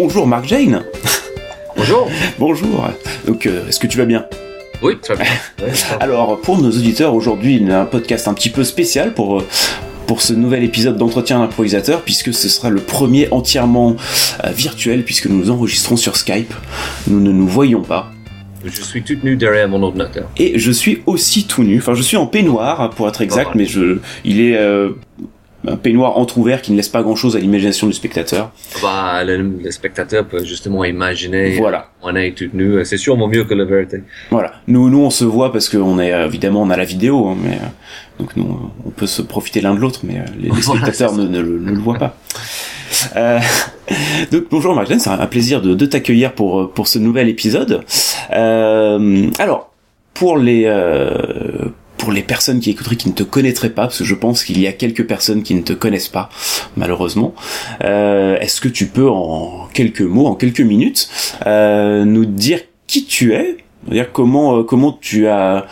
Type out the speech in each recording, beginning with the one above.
bonjour Marc Jane. Bonjour. bonjour. Donc, euh, est-ce que tu vas bien? Oui, très bien. Alors, pour nos auditeurs, aujourd'hui, il y a un podcast un petit peu spécial pour euh, pour ce nouvel épisode d'entretien d'improvisateur puisque ce sera le premier entièrement euh, virtuel puisque nous enregistrons sur Skype. Nous ne nous voyons pas. Je suis tout nu derrière mon ordinateur. Et je suis aussi tout nu. Enfin, je suis en peignoir pour être exact, mais je, il est euh, un peignoir entrouvert qui ne laisse pas grand chose à l'imagination du spectateur. Bah, le, le, spectateur peut justement imaginer. Voilà. On est tout nu. C'est sûrement mieux que la vérité. Voilà. Nous, nous, on se voit parce qu'on est évidemment on a la vidéo, hein, mais euh, donc nous, on peut se profiter l'un de l'autre, mais euh, les, les spectateurs ne, ne, ne, le voient pas. Euh, donc bonjour Marjolaine, c'est un plaisir de, de t'accueillir pour pour ce nouvel épisode. Euh, alors pour les euh, pour les personnes qui écouteraient, qui ne te connaîtraient pas, parce que je pense qu'il y a quelques personnes qui ne te connaissent pas, malheureusement. Euh, Est-ce que tu peux, en quelques mots, en quelques minutes, euh, nous dire qui tu es, dire comment euh, comment tu as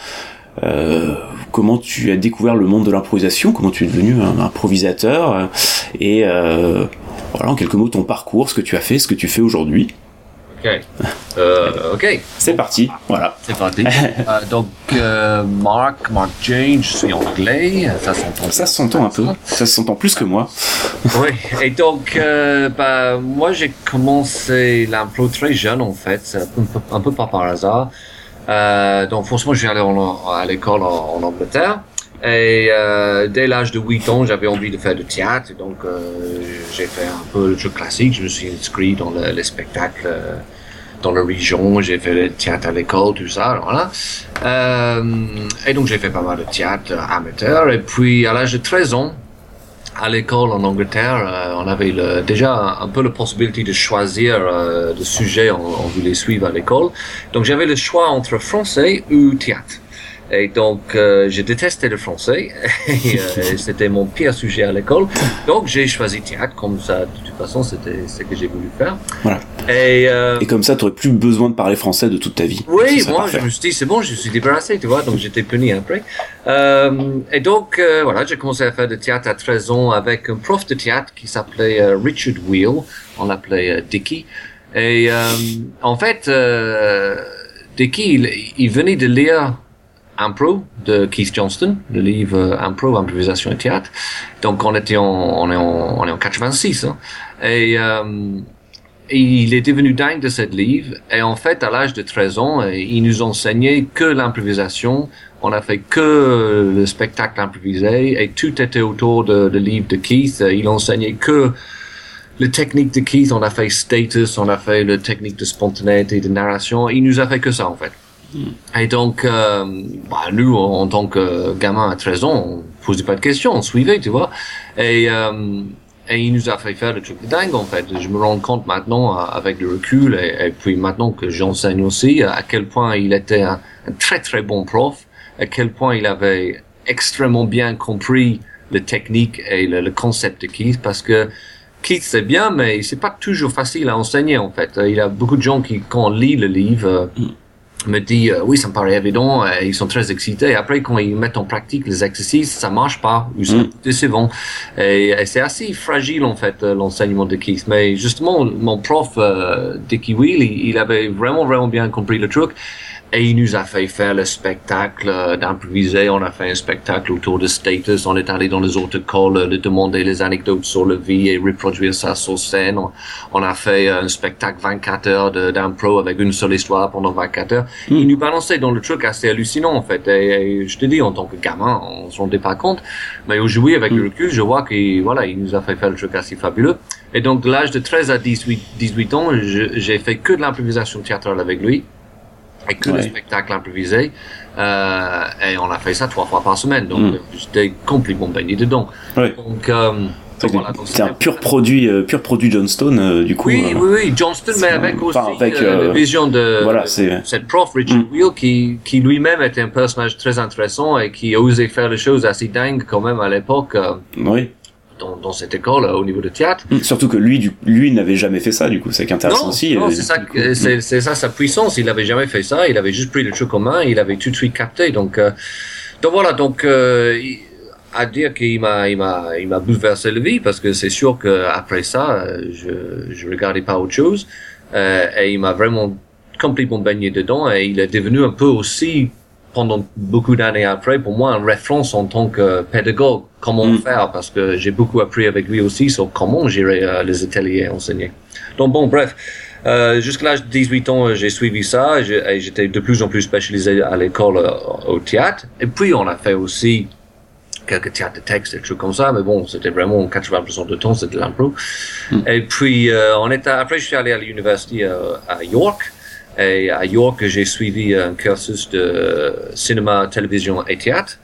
euh, comment tu as découvert le monde de l'improvisation, comment tu es devenu un improvisateur, euh, et euh, voilà en quelques mots ton parcours, ce que tu as fait, ce que tu fais aujourd'hui. Ok. Euh, ok. C'est parti. Voilà. C'est parti. euh, donc, euh, Mark, Mark Jane, je suis anglais. Ça s'entend. Ça s'entend un peu. Ça s'entend plus que moi. oui. Et donc, euh, bah, moi, j'ai commencé l'impro très jeune, en fait. Un peu, un peu pas par hasard. Euh, donc, forcément, je suis allé en, à l'école en, en, Angleterre. Et euh, dès l'âge de 8 ans, j'avais envie de faire du théâtre. Donc, euh, j'ai fait un peu le truc classique. Je me suis inscrit dans le, les spectacles euh, dans la région. J'ai fait le théâtre à l'école, tout ça. Voilà. Euh, et donc, j'ai fait pas mal de théâtre amateur. Et puis, à l'âge de 13 ans, à l'école en Angleterre, euh, on avait le, déjà un, peu la possibilité de choisir euh, le sujet on, on voulait suivre à l'école. Donc j'avais le choix entre français ou théâtre. Et donc, euh, j'ai détesté le français. euh, c'était mon pire sujet à l'école. Donc, j'ai choisi théâtre. Comme ça, de toute façon, c'était ce que j'ai voulu faire. Voilà. Et, euh, et comme ça, tu n'aurais plus besoin de parler français de toute ta vie. Oui, moi, parfait. je me suis dit, c'est bon, je suis débarrassé, tu vois. Donc, j'étais puni après. Euh, et donc, euh, voilà, j'ai commencé à faire du théâtre à 13 ans avec un prof de théâtre qui s'appelait Richard Wheel. On l'appelait Dickie. Et en fait, Dickie, il, il venait de lire Impro de Keith Johnston, le livre Impro, improvisation et théâtre. Donc on était en, on est en, on est en 86, hein. et, euh, il est devenu dingue de ce livre. Et en fait, à l'âge de 13 ans, il nous enseignait que l'improvisation. On a fait que le spectacle improvisé et tout était autour de, de livre de Keith. Il enseignait que le technique de Keith. On a fait status, on a fait le technique de spontanéité, de narration. Il nous a fait que ça en fait. Et donc, euh, bah, nous, en, tant que gamin à 13 ans, on posait pas de questions, on suivait, tu vois. Et, euh, et il nous a fait faire le truc de dingue, en fait. Je me rends compte maintenant, avec le recul, et, puis maintenant que j'enseigne aussi, à quel point il était un, très très bon prof, à quel point il avait extrêmement bien compris le technique et le, concept de Keith, parce que Keith c'est bien, mais c'est pas toujours facile à enseigner, en fait. Il y a beaucoup de gens qui, quand on lit le livre, mm me dit euh, oui ça me paraît évident euh, ils sont très excités. Et après quand ils mettent en pratique les exercices ça marche pas. Ou c'est mm. décevant et, et c'est assez fragile en fait euh, l'enseignement de Keith mais justement mon prof euh, Dickie Wheel il, il, avait vraiment vraiment bien compris le truc et il nous a fait faire le spectacle d'improviser. On a fait un spectacle autour de status. On est allé dans les autres écoles de demander les anecdotes sur le vie et reproduire ça sur scène. On, on a fait un spectacle 24 heures d'impro avec une seule histoire pendant 24 heures. Mm. Il nous balançait dans le truc assez hallucinant en fait. Et, et je te dis, en tant que gamin, on s'en rendait pas compte. Mais aujourd'hui, avec mm. le recul, je vois qu'il voilà, il nous a fait faire le truc assez fabuleux. Et donc, de l'âge de 13 à 18, 18 ans, j'ai fait que de l'improvisation théâtrale avec lui et que ouais. le spectacle improvisé. Euh, et on a fait ça trois fois par semaine. Donc, mm. j'étais complètement baigné dedans. Ouais. Donc, euh, c'est voilà, un pur produit, euh, pur produit Johnston, euh, du coup. Oui, oui, oui, Johnston, mais avec aussi avec, la vision de, voilà, de cette prof, Richard mm. Wheel, qui, qui lui-même était un personnage très intéressant et qui osait faire les choses assez dingues quand même à l'époque. oui dans, dans cette école au niveau de théâtre. Mmh, surtout que lui, du, lui n'avait jamais fait ça, du coup, c'est intéressant non, aussi. Non, c'est ça, mmh. c'est ça sa puissance. Il n'avait jamais fait ça. Il avait juste pris le truc en main. Il avait tout de suite capté. Donc, euh, donc voilà. Donc, euh, à dire qu'il m'a, il m'a, il m'a bouleversé la vie parce que c'est sûr que après ça, je, je regardais pas autre chose euh, et il m'a vraiment complètement baigné dedans et il est devenu un peu aussi pendant beaucoup d'années après pour moi un référence en tant que pédagogue comment mm. faire parce que j'ai beaucoup appris avec lui aussi sur comment gérer euh, les ateliers enseignés. Donc bon bref. Euh, jusqu'à l'âge de 18 ans, j'ai suivi ça et j'étais de plus en plus spécialisé à l'école euh, au théâtre. Et puis, on a fait aussi quelques théâtres de texte, des trucs comme ça, mais bon, c'était vraiment 80% de temps, c'était l'impro. Hmm. Et puis, euh, on était, après, je suis allé à l'université euh, à York. Et à York, j'ai suivi un cursus de cinéma, télévision et théâtre.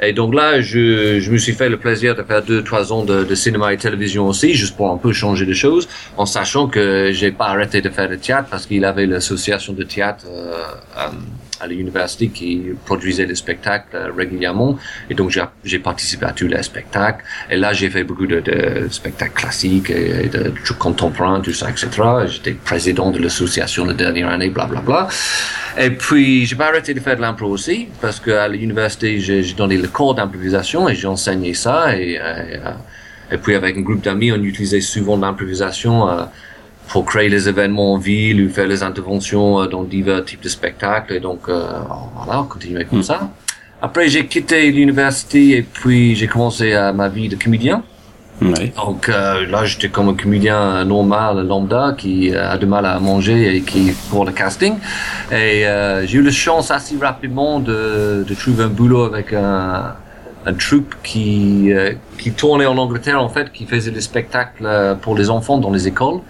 Et donc là, je, je me suis fait le plaisir de faire deux, trois ans de, cinéma et télévision aussi, juste pour un peu changer de choses, en sachant que j'ai pas arrêté de faire de théâtre parce qu'il avait l'association de théâtre euh, euh à l'université qui produisait des spectacles euh, régulièrement. Et donc, j'ai participé à tous les spectacles. Et là, j'ai fait beaucoup de, spectacles classiques et de trucs contemporains, tout ça, etc. J'étais président de l'association la dernière année, bla, bla, bla. Et puis, j'ai pas arrêté de faire de l'impro aussi, parce qu'à l'université, j'ai donné le cours d'improvisation et j'ai enseigné ça. Et, et, euh, et, puis, avec un groupe d'amis, on utilisait souvent l'improvisation euh, pour créer les événements en ville ou faire les interventions euh, dans divers types de spectacles. Et donc, euh, voilà, on continuait comme mm. ça. Après, j'ai quitté l'université et puis j'ai commencé ma vie de comédien. Donc euh, là, j'étais comme un comédien normal, lambda, qui a du mal à manger et qui pour le casting. Et euh, j'ai eu la chance assez rapidement de, de trouver un boulot avec un, un troupe qui qui tournait en Angleterre en fait, qui faisait des spectacles pour les enfants dans les écoles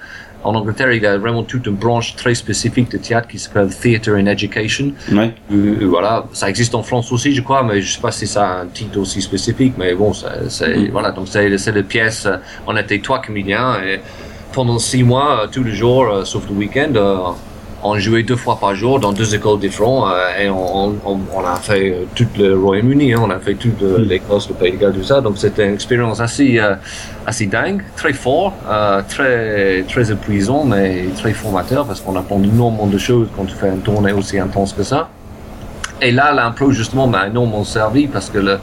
en Angleterre, il y a vraiment toute une branche très spécifique de théâtre qui s'appelle Theatre in Education. Ouais. Euh, euh, voilà, ça existe en France aussi, je crois, mais je sais pas si ça a un titre aussi spécifique, mais bon, c'est mm. voilà, donc c'est c'est des pièces. Euh, on était trois comédiens et pendant six mois, tous les jours, sauf le week-end on jouait deux fois par jour dans deux écoles différentes euh, et on, on, on, a fait euh, tout le Royaume-Uni, hein, on a fait toute euh, hmm. l'Écosse, le Pays de Galles, tout ça. Donc c'était une expérience assez assez dingue, très fort, très très épuisant, mais très formateur parce qu'on apprend énormément de choses quand tu fais une tournée aussi intense que ça. Et là, l'impro justement m'a énormément servi parce que le,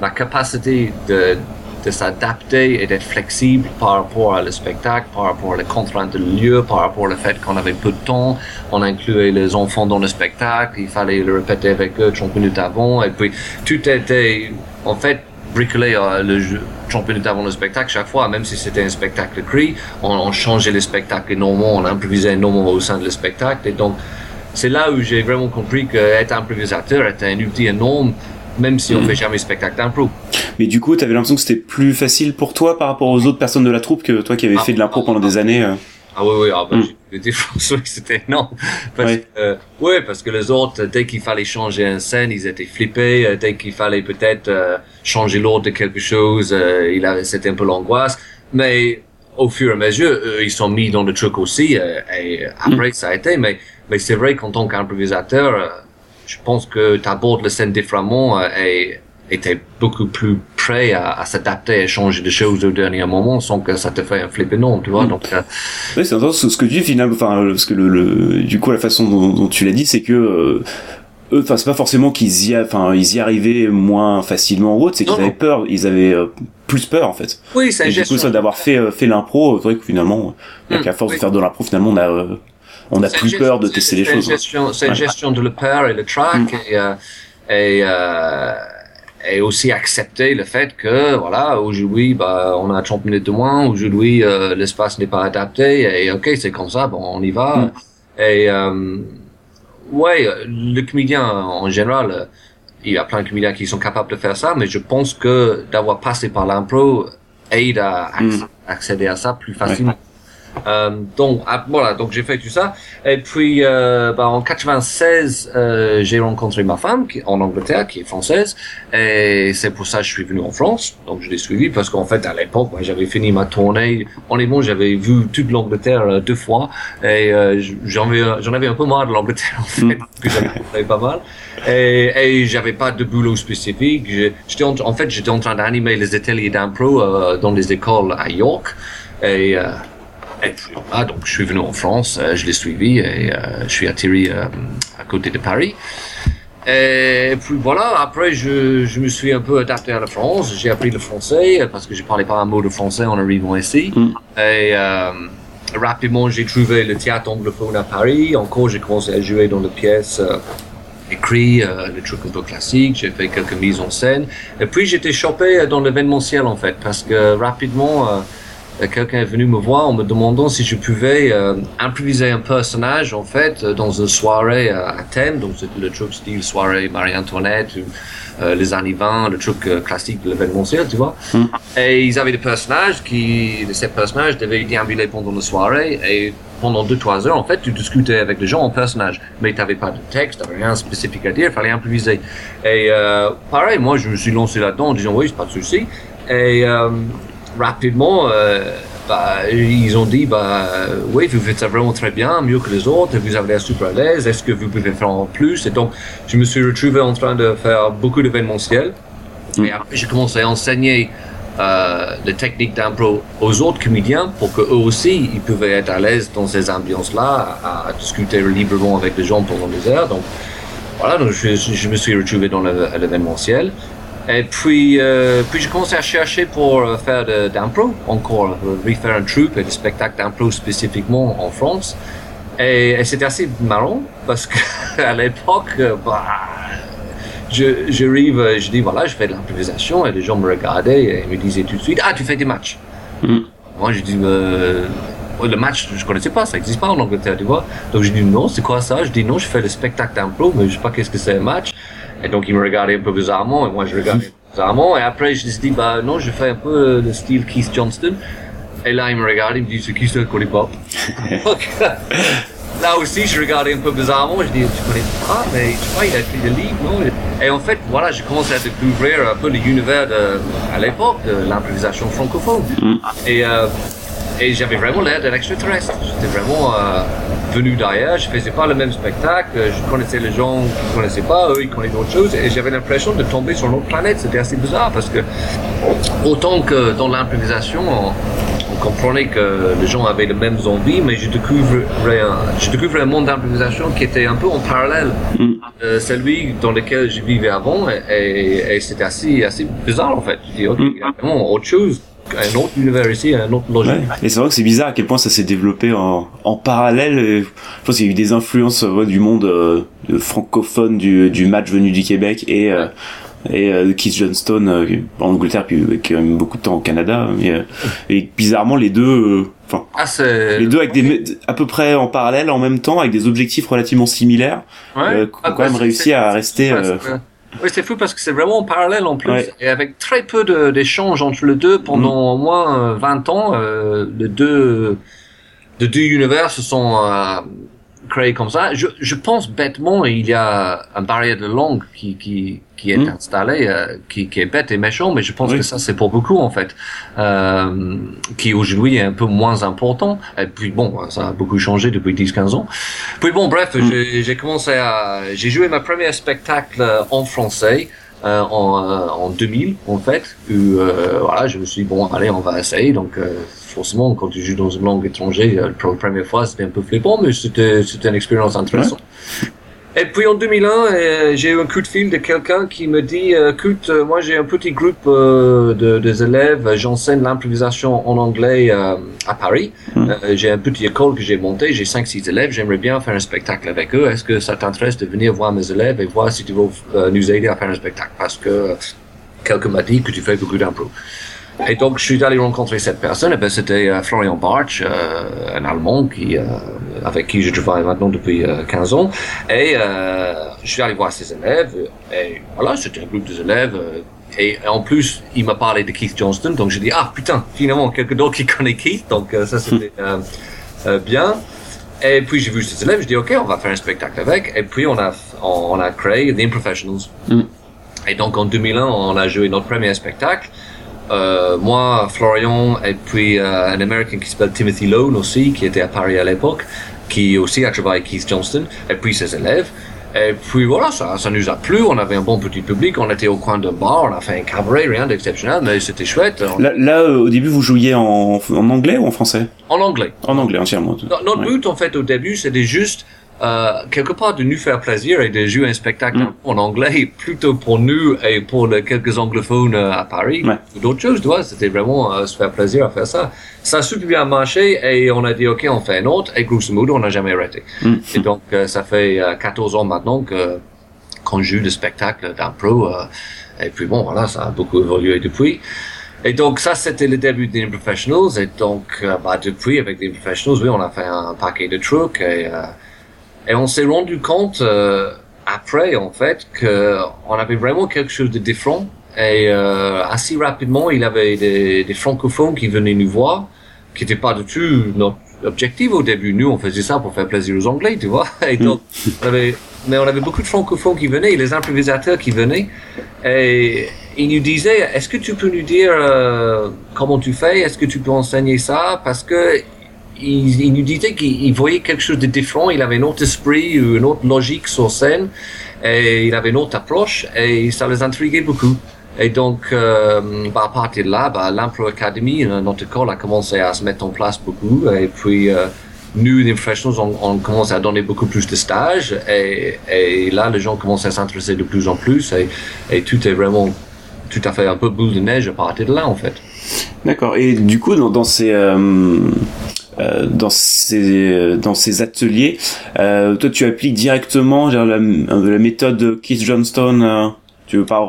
ma capacité de de s'adapter et d'être flexible par rapport à le spectacle, par rapport aux contraintes de lieu, par rapport au fait qu'on avait peu de temps. On incluait les enfants dans le spectacle, il fallait le répéter avec eux 30 minutes avant. Et puis, tout était, en fait, bricolé euh, le jeu 30 minutes avant le spectacle chaque fois, même si c'était un spectacle écrit, on, on changeait les spectacles énormément, on improvisait énormément au sein du spectacle. Et donc, c'est là où j'ai vraiment compris qu'être improvisateur était un outil énorme même si on mm. fait jamais spectacle d'impro. Mais du coup, t'avais l'impression que c'était plus facile pour toi par rapport aux autres personnes de la troupe que toi qui avais ah, fait de l'impro pendant des années. Euh. Ah oui, oui, ah, bah, mm. c'était non. Parce que, euh, ouais, parce que les autres, dès qu'il fallait changer une scène, ils étaient flippés. Euh, dès qu'il fallait peut-être euh, changer l'ordre de quelque chose, il avait, c'était un peu l'angoisse. Mais au fur et à mesure, ils sont mis dans le truc aussi. et après, mm. ça a été. Mais, mais c'est vrai qu'en tant qu'improvisateur, je pense que tu abordes la scène différemment euh, et était beaucoup plus prêt à, à s'adapter et changer de choses au dernier moment sans que ça te fait un flip énorme, tu vois. Mm. Donc, euh... ouais, c'est intéressant ce que tu dis finalement, enfin, parce que le, le, du coup, la façon dont, dont tu l'as dit, c'est que, euh, eux, enfin, c'est pas forcément qu'ils y, enfin, ils y arrivaient moins facilement ou autre, c'est qu'ils avaient peur, ils avaient euh, plus peur, en fait. Oui, c'est Du coup, ça d'avoir fait, euh, fait l'impro, c'est vrai que finalement, mm. qu'à force de faire de l'impro, finalement, on a, on a plus peur de tester les choses. C'est une gestion de le peur et le track mm. et, euh, et, euh, et, aussi accepter le fait que voilà aujourd'hui bah on a 30 minutes de moins aujourd'hui euh, l'espace n'est pas adapté et ok c'est comme ça bon on y va mm. et euh, ouais le comédien en général il y a plein de comédiens qui sont capables de faire ça mais je pense que d'avoir passé par l'impro aide à mm. accéder à ça plus facilement euh, donc ah, voilà, donc j'ai fait tout ça. Et puis euh, bah, en 96, euh, j'ai rencontré ma femme qui en Angleterre, qui est française, et c'est pour ça que je suis venu en France. Donc je l'ai suivi parce qu'en fait à l'époque, j'avais fini ma tournée. Honnêtement, j'avais vu toute l'Angleterre euh, deux fois, et euh, j'en avais, j'en avais un peu marre de l'Angleterre en fait, mm. que j'avais pas mal. Et, et j'avais pas de boulot spécifique. J'étais en, en, fait, j'étais en train d'animer les ateliers d'impro euh, dans les écoles à York. Et et puis là, donc je suis venu en France, euh, je l'ai suivi et euh, je suis atterri euh, à côté de Paris. Et puis voilà, après je, je me suis un peu adapté à la France. J'ai appris le français parce que je parlais pas un mot de français en arrivant ici. Mm. Et euh, rapidement j'ai trouvé le théâtre anglophone à Paris. Encore j'ai commencé à jouer dans les pièces euh, écrites, euh, les trucs un peu classiques. J'ai fait quelques mises en scène. Et puis j'étais chopé dans l'événementiel en fait parce que rapidement euh, quelqu'un est venu me voir en me demandant si je pouvais euh, improviser un personnage en fait euh, dans une soirée euh, à thème. Donc c'était le truc style soirée Marie-Antoinette ou euh, les années 20 le truc euh, classique de l'événementiel tu vois. Mm. et ils avaient des personnages qui ces personnages devaient déambuler pendant la soirée. Et pendant deux trois heures en fait tu discutais avec les gens en personnage. Mais tu n'avais pas de texte t'avais rien de spécifique à dire il fallait improviser. Et euh, pareil moi je me suis lancé là-dedans en disant oui c'est pas de souci. Et euh, rapidement, euh, bah, ils ont dit, bah, oui, vous faites ça vraiment très bien, mieux que les autres, vous avez l'air super à l'aise, est-ce que vous pouvez faire en plus? Et donc, je me suis retrouvé en train de faire beaucoup d'événementiels. Et après, j'ai commencé à enseigner euh, les techniques d'impro aux autres comédiens pour qu'eux aussi, ils pouvaient être à l'aise dans ces ambiances-là, à, à discuter librement avec les gens pendant des heures. Donc, voilà, donc je, je me suis retrouvé dans l'événementiel. Et puis, euh, puis j'ai commencé à chercher pour euh, faire de- d'impro, encore euh, refaire un troupe et des spectacles d'impro spécifiquement en France. Et, et c'était assez marrant parce que à l'époque, euh, bah, je, j'arrive, je dis voilà, je fais de l'improvisation et les gens me regardaient et me disaient tout de suite ah tu fais des matchs. Mm. Moi je dis euh, le match je connaissais pas, ça existe pas en Angleterre tu vois. Donc je dis non c'est quoi ça? Je dis non je fais le spectacle d'impro mais je sais pas qu'est-ce que c'est un match. Et donc ils me regardaient un peu bizarrement et moi je regardais bizarrement et après je me dis bah non je fais un peu le style Keith Johnston. Et là, il me regarde, il me dit, c'est qui ça, je connais pas. Donc, là aussi, je regardais un peu bizarrement, je dis, tu connais pas, mais tu vois, il a écrit des livres, non? Et en fait, voilà, j'ai commencé à découvrir un peu l'univers à l'époque, de l'improvisation francophone. Et, euh, et j'avais vraiment l'air d'un extraterrestre. J'étais vraiment euh, venu d'ailleurs, je faisais pas le même spectacle, je connaissais les gens qui ne connaissaient pas, eux ils connaissaient d'autres choses, et j'avais l'impression de tomber sur une autre planète. C'était assez bizarre parce que autant que dans l'improvisation, on, on comprenait que les gens avaient les mêmes envies, mais je découvrais un, je découvrais un monde d'improvisation qui était un peu en parallèle Mm. euh, celui dans lequel je vivais avant, et, et- et c'était assez, assez bizarre en fait. Je dis, ok, il y a vraiment autre chose, un autre univers ici, un autre logique. Ouais. Et c'est vrai que c'est bizarre à quel point ça s'est développé en, en parallèle. Et Je pense qu'il y a eu des influences ouais, du monde euh, francophone du, du match venu du Québec et euh, et euh, Keith Johnston euh, en Angleterre puis euh, qui a eu beaucoup de temps au Canada. Mais, euh, et bizarrement les deux, euh, enfin Ah, les deux avec des à peu près en parallèle en même temps avec des objectifs relativement similaires. Ouais. euh, qui ont Ah, quand bah, même c'est- réussi à rester, euh, Oui, c'est fou parce que c'est vraiment en parallèle en plus. Ouais. Et avec très peu d'échanges entre les deux pendant au moins euh, 20 ans, euh, les deux, les deux univers se sont euh, créés comme ça. Je, je pense bêtement, il y a un barrière de langue qui, qui, qui est Mm. installé, euh, qui, qui est bête et méchant, mais je pense Oui. que ça c'est pour beaucoup en fait, euh, qui aujourd'hui est un peu moins important. Et puis bon, ça a beaucoup changé depuis 10-15 ans. Puis bon, bref, Mm. j'ai- commencé à, j'ai joué ma première spectacle euh, en français. euh, en, euh, en 2000 en fait où euh, voilà je me suis dit bon allez on va essayer donc euh, forcément quand tu joues dans une langue étrangère euh, pour la première fois c'était un peu flippant mais c'était c'était une expérience intéressante et puis en 2001, euh, j'ai eu un coup de fil de quelqu'un qui me dit euh, écoute, euh, moi j'ai un petit groupe euh, de, des élèves, j'enseigne l'improvisation en anglais euh, à Paris. Mm. Euh, j'ai un petit école que j'ai monté, j'ai 5-6 élèves, j'aimerais bien faire un spectacle avec eux. Est-ce que ça t'intéresse de venir voir mes élèves et voir si tu veux euh, nous aider à faire un spectacle? Parce que euh, quelqu'un m'a dit que tu fais beaucoup d'impro. Et donc, je suis allé rencontrer cette personne, et ben, c'était euh, Florian Bartsch, euh, un Allemand qui, euh, avec qui je travaille maintenant depuis euh, 15 ans. Et je suis allé voir ses élèves, et voilà, c'était un groupe des élèves. et en plus, il m'a parlé de Keith Johnston, donc j'ai dit, ah putain, finalement, quelqu'un d'autre qui connaît Keith, donc ça c'était bien. Et puis j'ai vu ses élèves, je dis, ok, on va faire un spectacle avec. Et puis on a, on a créé The Improfessionals. Mm. Et donc en 2001, on a joué notre premier spectacle. Euh, moi, Florian, et puis euh, un Américain qui s'appelle Timothy Lone aussi, qui était à Paris à l'époque, qui aussi a travaillé avec Keith Johnston, et puis ses élèves. Et puis voilà, ça, ça nous a plu, on avait un bon petit public, on était au coin d'un bar, on a fait un cabaret, rien d'exceptionnel, mais c'était chouette. On- Là, là, euh, au début, vous jouiez en, en anglais ou en français? En anglais. En anglais entièrement. No- Notre Ouais. but, en fait, au début, c'était juste euh, quelque part de nous faire plaisir et de jouer un spectacle Mm. en anglais plutôt pour nous et pour les quelques anglophones euh, à Paris Ouais. ou d'autres choses, tu vois. C'était vraiment euh, se faire plaisir à faire ça. Ça a super bien marché et on a dit ok, on fait un autre et grosso modo on n'a jamais arrêté. Mm. Et donc euh, ça fait euh, 14 ans maintenant que qu'on joue le spectacle d'impro euh, et puis bon voilà, ça a beaucoup évolué depuis. Et donc ça c'était le début des Professionals et donc euh, bah, depuis avec les Professionals oui on a fait un paquet de trucs et euh, et on s'est rendu compte euh, après, en fait, que on avait vraiment quelque chose de différent. Et euh, assez rapidement, il y avait des, des francophones qui venaient nous voir, qui n'étaient pas du tout notre objectif au début. Nous, on faisait ça pour faire plaisir aux Anglais, tu vois. Et donc, on avait, mais on avait beaucoup de francophones qui venaient, et les improvisateurs qui venaient, et ils nous disaient, est-ce que tu peux nous dire euh, comment tu fais? Est-ce que tu peux enseigner ça? Parce que il, nous disait qu'il il voyait quelque chose de différent, il avait un autre esprit ou une autre logique sur scène, et il avait une autre approche, et ça les intriguait beaucoup. Et donc, euh, bah, à partir de là, bah, Academy, euh, notre école a commencé à se mettre en place beaucoup, et puis euh, nous, les professionnels, on, on commence à donner beaucoup plus de stages, et, là, les gens commencent à s'intéresser de plus en plus, et, tout est vraiment tout à fait un peu boule de neige à partir de là, en fait. D'accord. Et du coup, dans, dans ces euh, euh, dans ces dans ces ateliers, euh, toi, tu appliques directement genre, la, la méthode Keith Johnston. euh, tu pars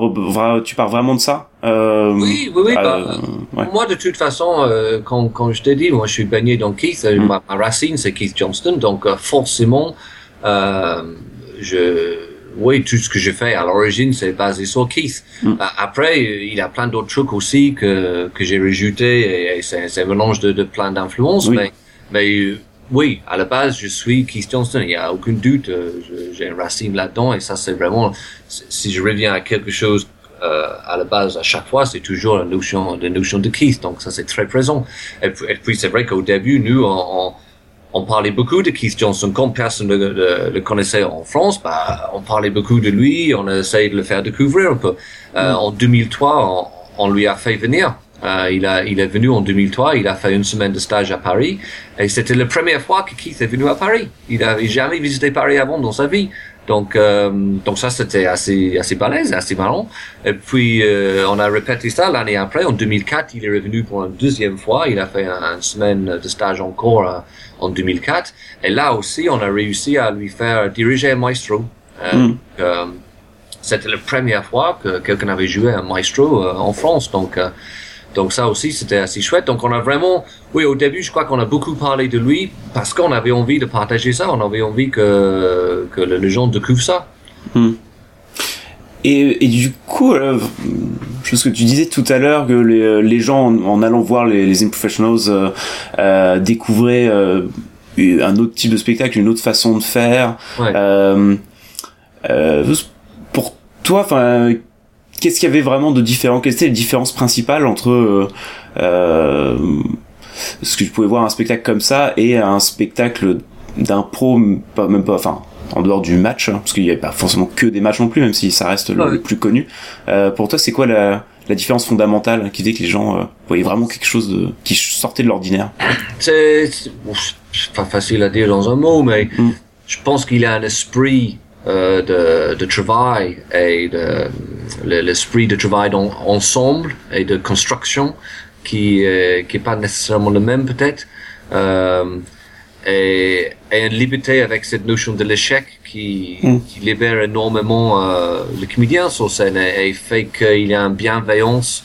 tu pars vraiment de ça euh, Oui, oui, oui. euh, bah, ouais. Moi, de toute façon, euh, quand, quand je t'ai dit, moi, je suis baigné dans Keith. euh, Mm. Ma, ma racine, c'est Keith Johnston. Donc, euh, forcément, euh, je, oui, tout ce que je fais à l'origine, c'est basé sur Keith. Mm. Euh, après, il y a plein d'autres trucs aussi que, que j'ai rajouté et, et c'est c'est un mélange de, de plein d'influences. Oui. Mais, mais euh, oui, à la base, je suis Keith Johnston. Il n'y a aucun doute. euh, J'ai une racine là-dedans et ça, c'est vraiment, si je reviens à quelque chose euh, à la base, à chaque fois, c'est toujours la notion, la notion de Keith. Donc ça, c'est très présent. Et puis, et puis, c'est vrai qu'au début, nous, on, on, on parlait beaucoup de Keith Johnson. Comme personne ne le, le connaissait en France, bah, on parlait beaucoup de lui. On a essayé de le faire découvrir un peu. Euh, En 2003, on, on lui a fait venir. Euh, il, a, il est venu en 2003, il a fait une semaine de stage à Paris, et c'était la première fois que Keith est venu à Paris. Il n'avait jamais visité Paris avant dans sa vie. Donc, euh, donc ça, c'était assez, assez balèze, assez marrant. Et puis, euh, on a répété ça l'année après. En 2004, il est revenu pour une deuxième fois. Il a fait un- une semaine de stage encore euh, en 2004. Et là aussi, on a réussi à lui faire diriger un maestro. Mm. euh, c'était la première fois que quelqu'un avait joué un maestro en France. Donc, donc ça aussi, c'était assez chouette. Donc on a vraiment, oui, au début, je crois qu'on a beaucoup parlé de lui parce qu'on avait envie de partager ça. On avait envie que, que le- les gens découvrent ça. Et, et du coup, euh, chose que tu disais tout à l'heure, que les, les gens, en, en allant voir les, les Professionals, euh, euh, découvraient euh, un autre type de spectacle, une autre façon de faire. Ouais. Euh, euh, pour toi, enfin, qu'est-ce qu'il y avait vraiment de différent? Quelles étaient les différences principales entre euh, euh, ce que tu pouvais voir un spectacle comme ça et un spectacle d'impro, pas même pas, enfin, en dehors du match, hein, parce qu'il n'y avait pas forcément que des matchs non plus, même si ça reste le, plus connu. Euh, pour toi, c'est quoi la, la différence fondamentale qui faisait que les gens euh, voyaient vraiment quelque chose de, qui sortait de l'ordinaire? C'est bon, pas facile à dire dans un mot, mais Mm. je pense qu'il a un esprit de, de travail et de le- l'esprit de travail dans, ensemble et de construction qui euh, qui est pas nécessairement le même peut-être. Euh, et, et une liberté avec cette notion de l'échec qui, Mm. qui libère énormément euh, le comédien sur scène et, et fait qu'il y a une bienveillance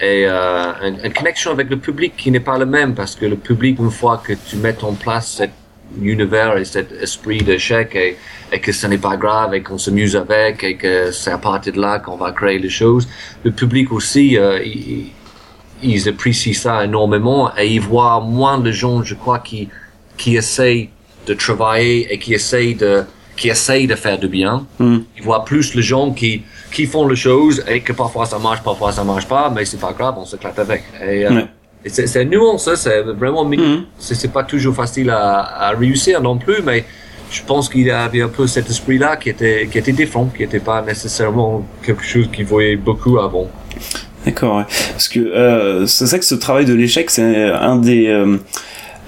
et euh, une, une connexion avec le public qui n'est pas le même parce que le public une fois que tu mets en place cet univers et cet esprit d'échec et, et que ce n'est pas grave et qu'on s'amuse avec et que c'est à partir de là qu'on va créer les choses le public aussi euh, il- ils apprécient ça énormément et ils voient moins de gens, je crois, qui, qui essayent de travailler et qui essayent de, qui essayent de faire du bien. Mm. Ils voient plus les gens qui, qui font les choses et que parfois ça marche, parfois ça marche pas, mais c'est pas grave, on s'éclate avec. Et, euh. C'est, nuance, hein, c'est vraiment, Mhm. c'est, pas toujours facile à, à réussir non plus, mais je pense qu'il avait un peu cet esprit-là qui était, qui était différent, qui était pas nécessairement quelque chose qu'ils voyaient beaucoup avant. D'accord, ouais. Parce que euh, c'est ça que ce travail de l'échec, c'est un des euh,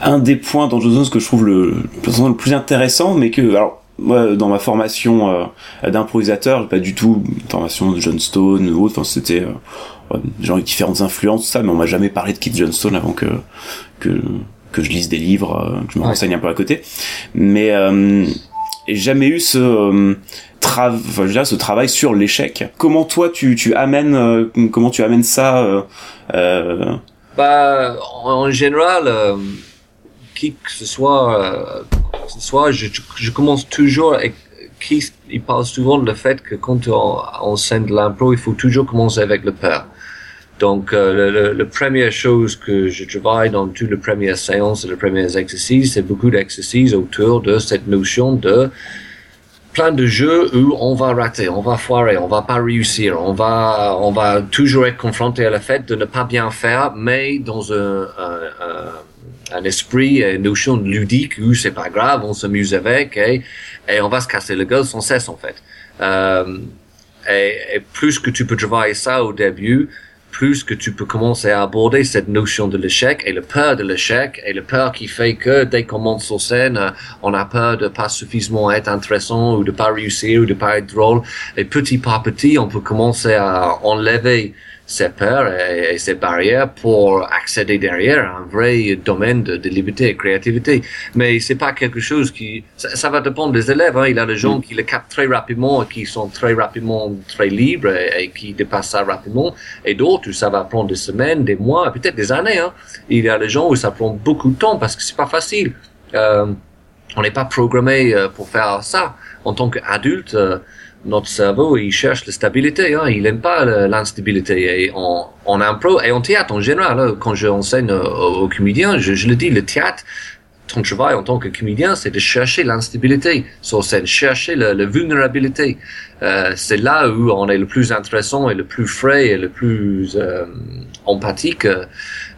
un des points dans Jones que je trouve le, le plus intéressant, mais que alors moi, dans ma formation euh, d'improvisateur, pas du tout une formation de John Stone ou autre. Enfin, c'était euh, genre différentes influences, tout ça, mais on m'a jamais parlé de Keith Johnstone avant que que que je lise des livres, que je me renseigne un peu à côté. Mais et jamais eu ce tra enfin, je ce travail sur l'échec. Comment toi tu tu amènes comment tu amènes ça bah, en général, euh, qui que ce soit, euh, soit je, je, commence toujours avec qui il parle souvent de le fait que quand on enseigne de l'impro, il faut toujours commencer avec le peur. Donc, euh, la première chose que je travaille dans toutes les premières séances et les premiers exercices, c'est beaucoup d'exercices autour de cette notion de plein de jeux où on va rater, on va foirer, on va pas réussir, on va, on va toujours être confronté à le fait de ne pas bien faire, mais dans un, un, un, esprit, une notion ludique où c'est pas grave, on s'amuse avec et, on va se casser le gueule sans cesse en fait. Euh, et, et, plus que tu peux travailler ça au début, plus que tu peux commencer à aborder cette notion de l'échec et le peur de l'échec et le peur qui fait que dès qu'on monte sur scène, on a peur de pas suffisamment être intéressant ou de pas réussir ou de pas être drôle. Et petit par petit, on peut commencer à enlever ses peurs et, ses barrières pour accéder derrière à un vrai domaine de, de liberté et créativité. Mais c'est pas quelque chose qui, ça, va dépendre des élèves. Hein. Il y a des gens mm. qui le captent très rapidement et qui sont très rapidement très libres et, qui dépassent ça rapidement. Et d'autres, ça va prendre des semaines, des mois, peut-être des années. Hein. Il y a des gens où ça prend beaucoup de temps parce que c'est pas facile. Euh, on n'est pas programmé euh, pour faire ça. En tant qu'adulte, euh, notre cerveau, il cherche la stabilité, hein, il n'aime pas l'instabilité. Et en, en impro et en théâtre en général, hein, quand j'enseigne aux, aux comédiens, je, je, le dis, le théâtre, ton travail en tant que comédien, c'est de chercher l'instabilité sur scène, chercher la, la vulnérabilité. Euh, c'est là où on est le plus intéressant et le plus frais et le plus euh, empathique euh,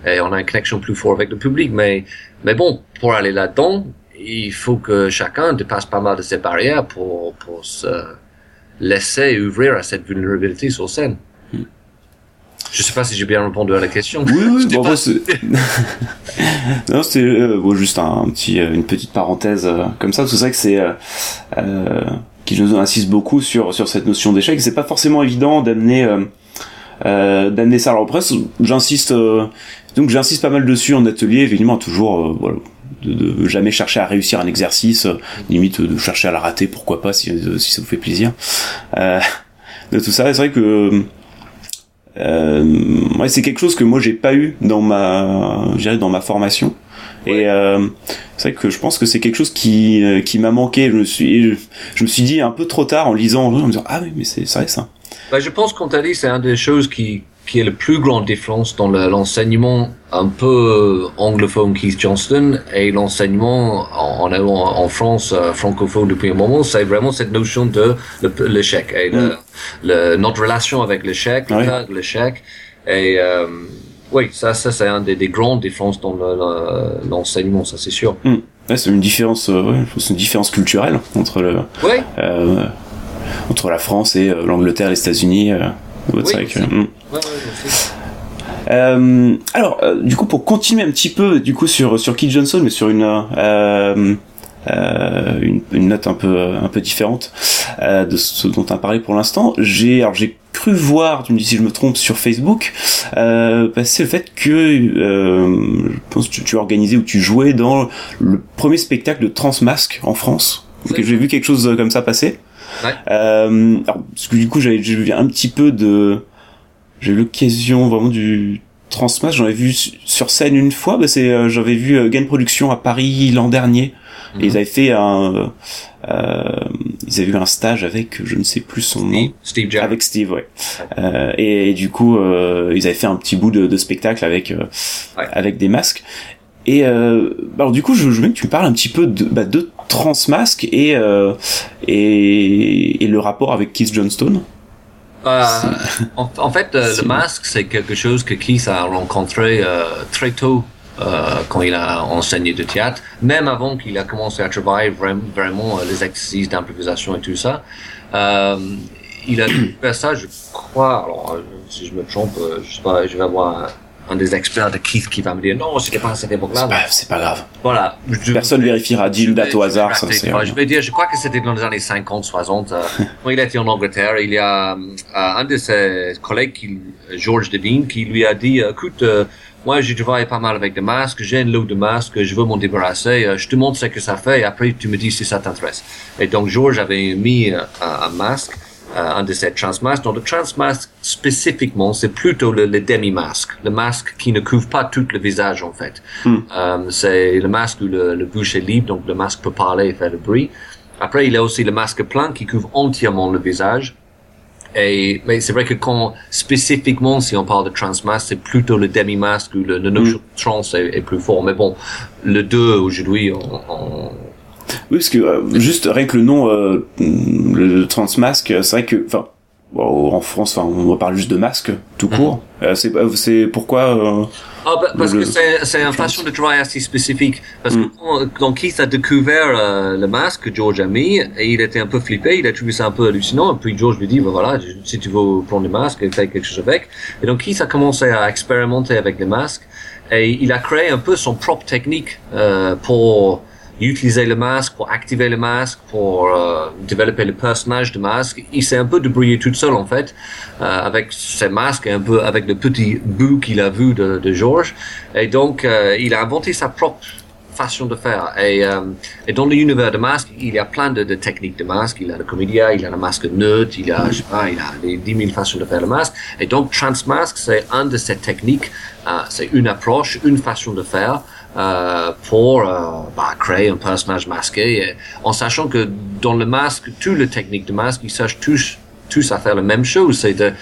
et on a une connexion plus forte avec le public. Mais, mais bon, pour aller là-dedans, il faut que chacun dépasse pas mal de ses barrières pour, pour se laisser ouvrir à cette vulnérabilité sur scène. Hmm. Je sais pas si j'ai bien répondu à la question. Oui, oui, bon, pas... non, c'était euh, juste un, petit, euh, une petite parenthèse euh, comme ça. C'est vrai que c'est euh, qui nous insiste beaucoup sur sur cette notion d'échec. C'est pas forcément évident d'amener d'amener ça. Alors après, j'insiste donc j'insiste pas mal dessus en atelier. Évidemment, toujours voilà, de, jamais chercher à réussir un exercice, euh, limite de chercher à la rater, pourquoi pas, si, euh, si ça vous fait plaisir. Euh, de tout ça, c'est vrai que euh, ouais, c'est quelque chose que moi j'ai pas eu dans ma, dans ma formation. Et euh, c'est vrai que je pense que c'est quelque chose qui qui m'a manqué. Je me suis je, me suis dit un peu trop tard en lisant en me disant ah oui mais c'est vrai ça. Bah, je pense qu'on t'a dit c'est une des choses qui qui est le plus grande différence dans l'enseignement un peu anglophone Keith Johnston et l'enseignement en, en, en, France euh, francophone depuis un moment, c'est vraiment cette notion de l'échec et mm. le, notre relation avec l'échec, l'échec et euh, oui, ça, ça c'est un des, des, grandes différences dans l'enseignement, ça c'est sûr. Mm. c'est une différence, euh, ouais, une différence culturelle entre le, euh, entre la France et euh, l'Angleterre, les États-Unis. Oui, hmm. euh, alors, euh, du coup, pour continuer un petit peu, du coup, sur sur Keith Johnson, mais sur une euh, euh, une, une, note un peu un peu différente euh, de ce dont on a parlé pour l'instant. J'ai alors j'ai cru voir, tu me dis si je me trompe, sur Facebook, euh, passer le fait que je pense que tu, tu organisé ou tu jouais dans le premier spectacle de Transmasque en France. J'ai vu quelque chose comme ça passer. Ouais. Euh, alors, parce que du coup, j'avais vu un petit peu de, j'ai eu l'occasion vraiment du Transmas. J'en ai vu sur scène une fois. Bah, c'est, euh, j'avais vu euh, Gain Production à Paris l'an dernier. Et ils mhm. avaient fait un, euh, ils avaient eu un stage avec, je ne sais plus son nom. Steve Jarrett. Avec Steve, ouais. Euh, et, du coup, euh, ils avaient fait un petit bout de, de spectacle avec, euh, avec des masques. Et euh, alors du coup, je, je veux que tu me parles un petit peu de, bah, de et, euh, et, et le rapport avec Keith Johnstone. Euh, en, en, fait, le masque, c'est quelque chose que Keith a rencontré très tôt quand il a enseigné de théâtre, même avant qu'il a commencé à travailler vraiment, vraiment les exercices d'improvisation et tout ça. il a fait ça, je crois, alors si je me trompe, je sais pas, je vais avoir un des experts de Keith qui va me dire non, c'était pas à cette époque-là. C'est pas, grave. Voilà. Personne vérifiera. Dis une date au hasard. Ça, je vais dire, je crois que c'était dans les années 50, 60. quand il était en Angleterre, il y a un de ses collègues, qui, George Devine, qui lui a dit, écoute, moi, je travaille pas mal avec des masques, j'ai une lot de masques, je veux m'en débarrasser, je te montre ce que ça fait et après tu me dis si ça t'intéresse. Et donc George avait mis un masque euh, un de ces transmasques. Donc le transmasque spécifiquement, c'est plutôt le, demi-masque, le masque qui ne couvre pas tout le visage en fait. Euh, c'est le masque où le, le bouche est libre, donc le masque peut parler et faire le bruit. Après, il y a aussi le masque plein qui couvre entièrement le visage. Et, mais c'est vrai que quand, spécifiquement, si on parle de transmasque, c'est plutôt le demi-masque ou le, le notion hmm. trans est, plus fort. Mais bon, le deux aujourd'hui, on, on oui, parce que euh, juste rien que le nom, euh, le transmasque, c'est vrai que, enfin, en France, enfin, on parle juste de masque tout mhm. court. Euh, c'est pourquoi ah, bah, parce que c'est une façon de travail assez spécifique. Parce que mm. quand, Keith a découvert le masque que George a mis, et il était un peu flippé, il a trouvé ça un peu hallucinant, et puis George lui dit, bah, voilà, si tu veux prendre le masque, fais quelque chose avec. Et donc Keith a commencé à expérimenter avec les masques, et il a créé un peu son propre technique euh, pour utiliser le masque, pour activer le masque, pour euh, développer le personnage de masque. Il s'est un peu débrouillé tout seul en fait, euh, avec ses masques et un peu avec le petit bout qu'il a vu de, de George. Et donc, euh, il a inventé sa propre façon de faire. Et, et dans l'univers de masque, il y a plein de, techniques de masque. Il a le comédien, il a le masque neutre, il a, je sais pas, il a des 10 000 façons de faire le masque. Et donc, Transmask, c'est un de ces techniques. C'est une approche, une façon de faire. Euh, pour euh, bah, créer un personnage masqué, en sachant que dans le masque, toutes les techniques de masque, ils sachent tous, tous à faire la même chose, c'est de,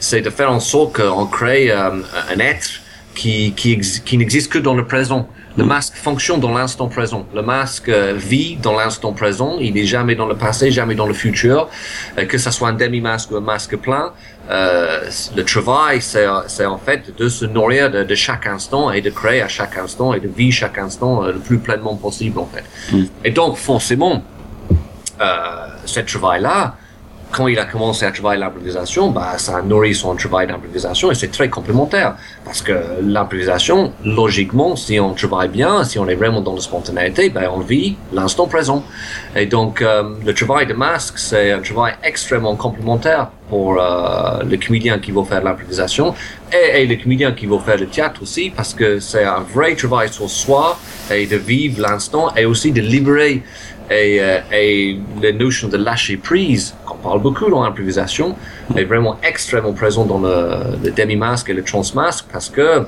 c'est de faire en sorte qu'on crée euh, un être qui, qui, qui n'existe que dans le présent. Le masque fonctionne dans l'instant présent. Le masque vit dans l'instant présent. Il n'est jamais dans le passé, jamais dans le futur. Que ce soit un demi-masque ou un masque plein, euh, le travail, c'est en fait de se nourrir de, de, chaque instant et de créer à chaque instant et de vivre chaque instant le plus pleinement possible en fait. Mm. Et donc forcément, ce travail-là, quand il a commencé à travailler l'improvisation, bah, ça a nourri son travail d'improvisation et c'est très complémentaire. Parce que l'improvisation, logiquement, si on travaille bien, si on est vraiment dans la spontanéité, ben, on vit l'instant présent. Et donc, euh, le travail de masque, c'est un travail extrêmement complémentaire pour euh, le comédien qui va faire l'improvisation et, et le comédien qui va faire le théâtre aussi, parce que c'est un vrai travail sur soi et de vivre l'instant et aussi de libérer et, euh, et la notion de lâcher prise, qu'on parle beaucoup dans l'improvisation, est vraiment extrêmement présent dans le, le demi-masque et le trans-masque parce que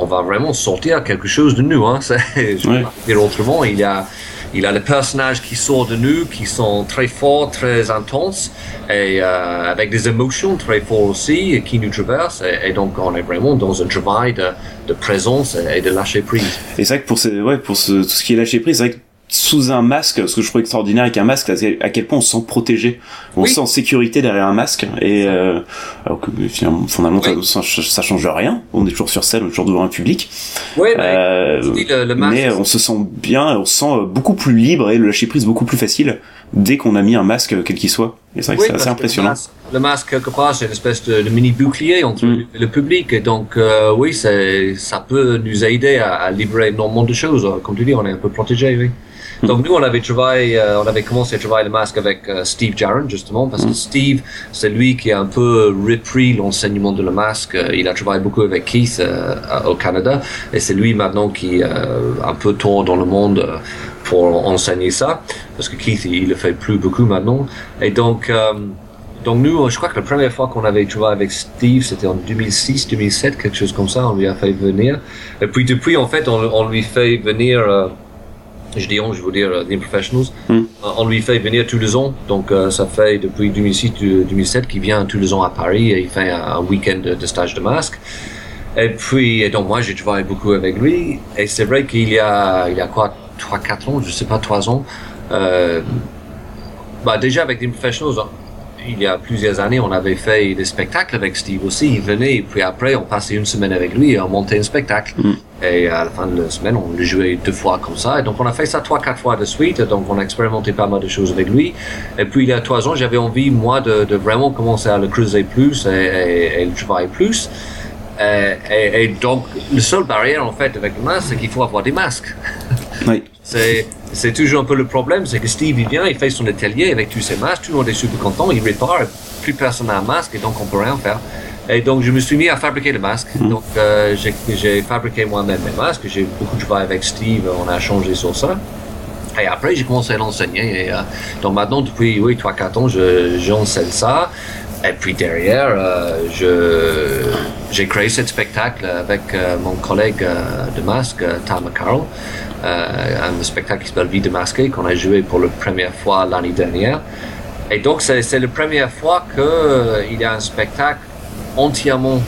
on va vraiment sortir quelque chose de nous. Hein. Je dire autrement, il y a il a les personnages qui sortent de nous, qui sont très forts, très intenses, et euh, avec des émotions très fortes aussi, et qui nous traversent. Et, donc, on est vraiment dans un travail de, de présence et de lâcher prise. Et c'est vrai que pour, ce, ouais, pour ce, tout ce qui est lâcher prise, c'est vrai que sous un masque, ce que je trouve extraordinaire avec un masque, à quel point on se sent protégé, on se sent en sécurité derrière un masque, et euh, alors que finalement, fondamentalement, ça, ça, change rien. On est toujours sur scène, on est toujours devant un public. Oui, mais, euh, le, masque, mais on se sent bien, on se sent beaucoup plus libre et le lâcher prise beaucoup plus facile dès qu'on a mis un masque, quel qu'il soit. Et c'est vrai que c'est assez impressionnant. Le masque, quelque part, c'est une espèce de, mini bouclier entre mm. le public, et donc euh, oui, ça peut nous aider à, à libérer énormément de choses. Comme tu dis, on est un peu protégé, oui. Donc nous, on avait travaillé, euh, on avait commencé à travailler le masque avec euh, Steve Jaron justement parce que mm. Steve, c'est lui qui a un peu repris l'enseignement de le masque. Il a travaillé beaucoup avec Keith euh, au Canada et c'est lui maintenant qui un peu tourne dans le monde pour enseigner ça parce que Keith il le fait plus beaucoup maintenant et donc donc nous, je crois que la première fois qu'on avait travaillé avec Steve, c'était en 2006, 2007, quelque chose comme ça. On lui a fait venir. Et puis depuis, en fait, on, on lui fait venir dis on, je veux dire The Professionals, hmm. euh, on lui fait venir tous les ans. Donc euh, ça fait depuis 2006-2007 qu'il vient tous les ans à Paris et il fait un, week-end de, stage de masque. Et puis, et donc moi, j'ai travaillé beaucoup avec lui. Et c'est vrai qu'il y a, il y a quoi, 3-4 ans, je sais pas, 3 ans. Euh, bah déjà avec The Professionals, il y a plusieurs années, on avait fait des spectacles avec Steve aussi. Il venait, et puis après, on passait une semaine avec lui et on montait un spectacle. Mm. Et à la fin de la semaine, on le jouait deux fois comme ça. Et donc, on a fait ça trois, quatre fois de suite. Donc, on a expérimenté pas mal de choses avec lui. Et puis, il y a trois ans, j'avais envie, moi, de, de, vraiment commencer à le creuser plus et, et, et le travailler plus. Et, et, donc, le seul barrière, en fait, avec le masque, c'est qu'il faut avoir des masques. Oui. C'est, c'est toujours un peu le problème, c'est que Steve, il vient, il fait son atelier avec tous ses masques, tout le monde est super content, il répare, plus personne n'a un masque, et donc on peut rien faire. Et donc, je me suis mis à fabriquer le masque. Donc, euh, j'ai, fabriqué moi-même mes masques. J'ai beaucoup travaillé avec Steve. On a changé sur ça. Et après, j'ai commencé à l'enseigner. Et, euh, donc, maintenant, depuis oui, 3-4 ans, je, j'enseigne ça. Et puis derrière, euh, je, j'ai créé ce spectacle avec euh, mon collègue euh, de masque, Tom Carroll. Euh, un spectacle qui s'appelle Vie de masqué qu'on a joué pour la première fois l'année dernière. Et donc, c'est, c'est la première fois qu'il y a un spectacle entièrement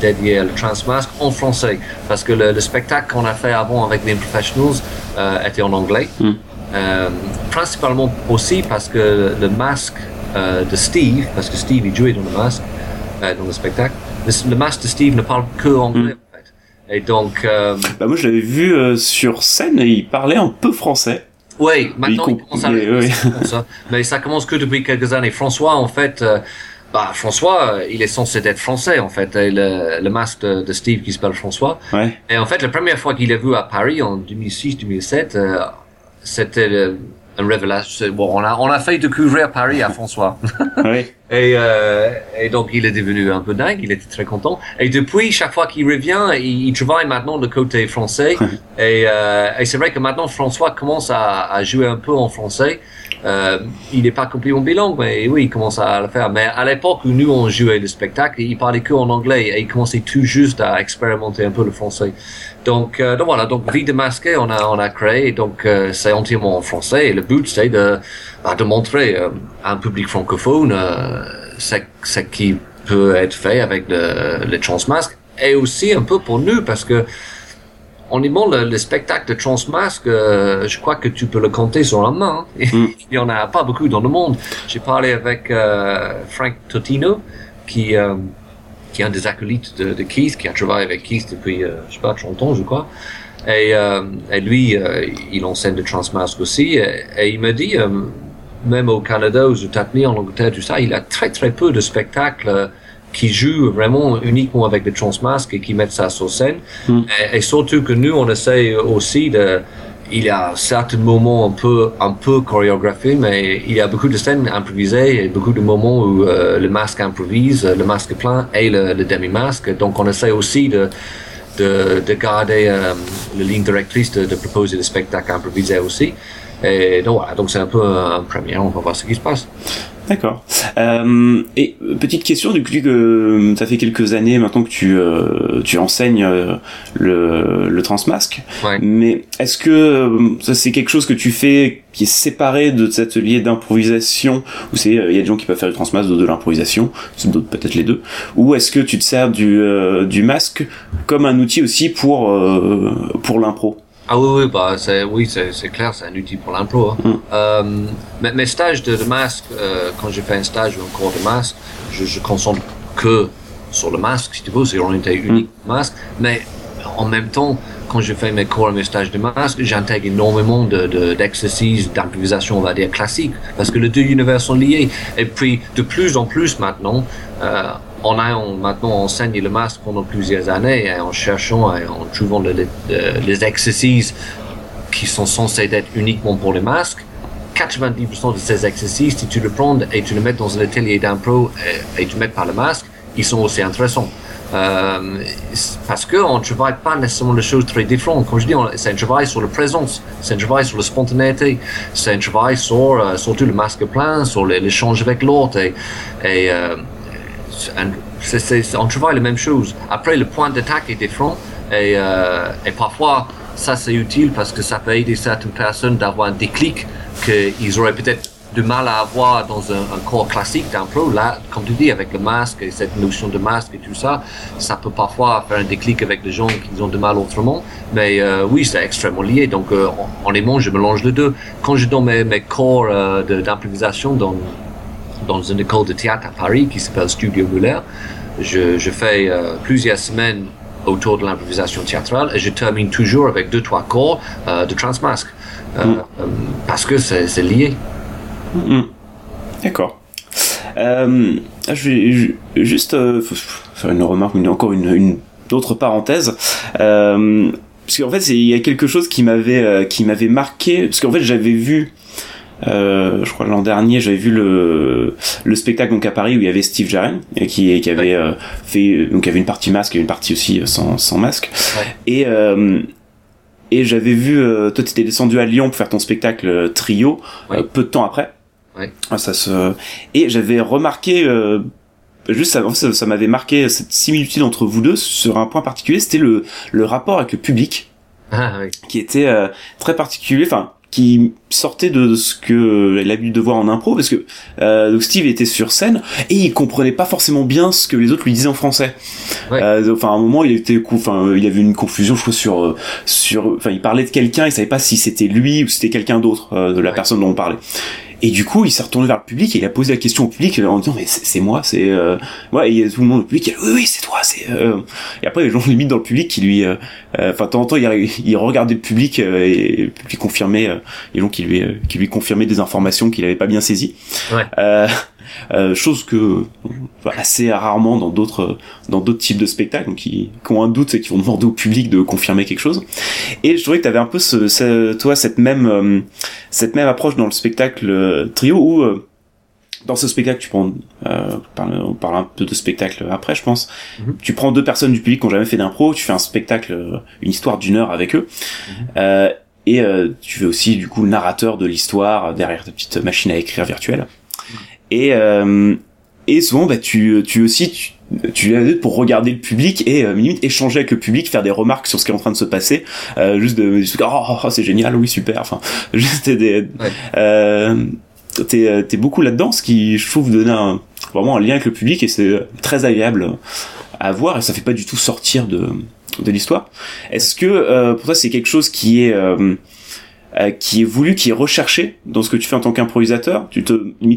dédié au transmasque en français. Parce que le, le spectacle qu'on a fait avant avec les professionals était en anglais. Euh, principalement aussi parce que le masque euh, de Steve, parce que Steve il jouait dans le masque, euh, dans le spectacle, le, le masque de Steve ne parle que anglais en fait. Et donc, euh, Bah moi je l'avais vu euh, sur scène et il parlait un peu français. Oui, maintenant Il commence à mais, oui. comme ça. Mais ça commence que depuis quelques années. François, en fait, euh, bah, François, il est censé être français, en fait. Et le, le masque de, de Steve qui s'appelle François. Ouais. Et en fait, la première fois qu'il l'a vu à Paris en 2006-2007, euh, c'était euh, une révélation. Bon, on a, on a fait découvrir Paris à François. Ouais. Et, euh, et donc, il est devenu un peu dingue, il était très content. Et depuis, chaque fois qu'il revient, il, il travaille maintenant le côté français. et euh, et c'est vrai que maintenant, François commence à, à jouer un peu en français. Euh, il n'est pas complètement bilingue, mais oui, il commence à le faire. Mais à l'époque où nous, on jouait le spectacle, il parlait que en anglais et il commençait tout juste à expérimenter un peu le français. Donc, euh, donc voilà, donc Vie de masqué, on a, on a créé, donc euh, c'est entièrement en français. Et le but, c'est de, bah, de montrer euh, à un public francophone euh, ce, ce qui peut être fait avec le, le transmasque. Et aussi un peu pour nous, parce que honnêtement, le, le spectacle de Transmasque, euh, je crois que tu peux le compter sur la main. hein. Il y en a pas beaucoup dans le monde. J'ai parlé avec euh, Frank Totino, qui, euh, qui est un des acolytes de, de Keith, qui a travaillé avec Keith depuis, euh, je sais pas, 30 ans, je crois. Et, euh, et lui, euh, il enseigne le Transmasque aussi. Et, et il me dit, euh, même au Canada, aux États-Unis, en Angleterre, tout ça, il a très très peu de spectacles qui jouent vraiment uniquement avec des transmasques et qui mettent ça sur scène. Et, et surtout que nous, on essaie aussi de... Il y a certains moments un peu, un peu mais il y a beaucoup de scènes improvisées et beaucoup de moments où euh, le masque improvise, le masque plein et le, le demi-masque. Donc on essaie aussi de, de, de garder euh, la ligne directrice de, de proposer des spectacles improvisés aussi. Et donc voilà, donc c'est un peu un, un premier, on va voir ce qui se passe. D'accord. Euh, et euh, petite question, du coup, que euh, ça fait quelques années maintenant que tu euh, tu enseignes euh, le, le transmasque, Ouais. mais est-ce que euh, ça c'est quelque chose que tu fais qui est séparé de cet atelier d'improvisation où c'est euh, il y a des gens qui peuvent faire du transmasque, d'autres de l'improvisation, d'autres peut-être les deux, ou est-ce que tu te sers du euh, du masque comme un outil aussi pour euh, pour l'impro? Ah oui, oui, bah, c'est, oui, c'est, c'est clair, c'est un outil pour l'impro. hein. Mm. Euh, mes, mes stages de, de masque, euh, quand je fais un stage ou un cours de masque, je, je concentre que sur le masque, si tu veux, c'est orienté unique au masque. Mais en même temps, quand je fais mes cours et mes stages de masque, j'intègre énormément de, de, d'exercices, d'improvisation, on va dire, classiques, parce que les deux univers sont liés. Et puis, de plus en plus maintenant, euh, on a on, maintenant enseigné le masque pendant plusieurs années et en cherchant et en trouvant le- le- le- les exercices qui sont censés être uniquement pour les masques, 90% de ces exercices, si tu le prends et tu le mets dans un atelier d'impro et, et tu mets par le masque, ils sont aussi intéressants. Euh, parce que on ne travaille pas nécessairement des choses très différentes. Comme je dis, c'est un travail sur la présence, c'est un travail sur la spontanéité, c'est un travail sur euh, surtout le masque plein, sur l'échange avec l'autre et, euh, on travaille les mêmes choses. Après, le point d'attaque est différent et, euh, et parfois, ça c'est utile parce que ça peut aider certaines personnes d'avoir un déclic qu'ils auraient peut-être du mal à avoir dans un, un corps classique d'impro. Là, comme tu dis, avec le masque et cette notion de masque et tout ça, ça peut parfois faire un déclic avec des gens qui ont du mal autrement. Mais euh, oui, c'est extrêmement lié. Donc, euh, en, aimant, je mélange les deux. Quand je donne mes, mes cours euh, de- d'improvisation dans dans une école de théâtre à Paris qui s'appelle Studio Muller. Je, je fais plusieurs semaines autour de l'improvisation théâtrale et je termine toujours avec deux, trois euh, de transmasque. Euh, parce que c'est lié. Mhm. D'accord. Euh, je vais ju- juste, euh, faire une remarque, une, encore une, une autre parenthèse. Euh, parce qu'en fait, il y a quelque chose qui m'avait euh, qui m'avait marqué, parce qu'en fait, j'avais vu. Euh, je crois l'an dernier, j'avais vu le le spectacle donc à Paris où il y avait Steve Jaren et qui qui avait euh, fait donc il y avait une partie masque et une partie aussi sans sans masque et euh, et j'avais vu toi t'étais descendu à Lyon pour faire ton spectacle trio peu de temps après ouais. Ah, ça se et j'avais remarqué juste ça, ça, ça m'avait marqué cette similitude entre vous deux sur un point particulier c'était le le rapport avec le public ah, oui. qui était euh, très particulier enfin qui sortait de ce que elle a l'habitude de voir en impro parce que euh, donc Steve était sur scène et il comprenait pas forcément bien ce que les autres lui disaient en français. Ouais. Euh, enfin à un moment il était enfin il avait une confusion je crois sur euh, sur enfin il parlait de quelqu'un il savait pas si c'était lui ou si c'était quelqu'un d'autre euh, de la Ouais. personne dont on parlait. Et du coup, il s'est retourné vers le public et il a posé la question au public en disant mais c'est moi, c'est euh... ouais. Et il y a tout le monde au public qui a oui oui c'est toi, c'est. Euh... Et après les gens limite dans le public qui lui, euh, euh, enfin de temps en temps il, il regardait le public euh, et public confirmait, euh, les gens qui lui euh, qui lui confirmaient des informations qu'il avait pas bien saisies. Ouais. Euh, chose que assez rarement dans d'autres dans d'autres types de spectacles donc qui, qui ont un doute et qui vont demander au public de confirmer quelque chose. Et je trouvais que tu avais un peu ce, ce- toi cette même euh, cette même approche dans le spectacle euh, trio où euh, dans ce spectacle tu prends euh, on parle, un peu de spectacle après je pense. Mhm. tu prends deux personnes du public qui ont jamais fait d'impro tu fais un spectacle une histoire d'une heure avec eux. Euh, et euh, tu fais aussi du coup le narrateur de l'histoire derrière ta petite machine à écrire virtuelle. Euh, et souvent bah tu tu aussi tu tu es là pour regarder le public et euh, limite échanger avec le public faire des remarques sur ce qui est en train de se passer euh, juste de juste, oh, oh, oh, c'est génial oui super enfin juste des Ouais. euh, t'es euh, t'es beaucoup là dedans ce qui je trouve donner un, vraiment un lien avec le public et c'est très agréable à voir et ça fait pas du tout sortir de de l'histoire est-ce que euh, pour toi c'est quelque chose qui est euh, qui est voulu, qui est recherché dans ce que tu fais en tant qu'improvisateur Tu te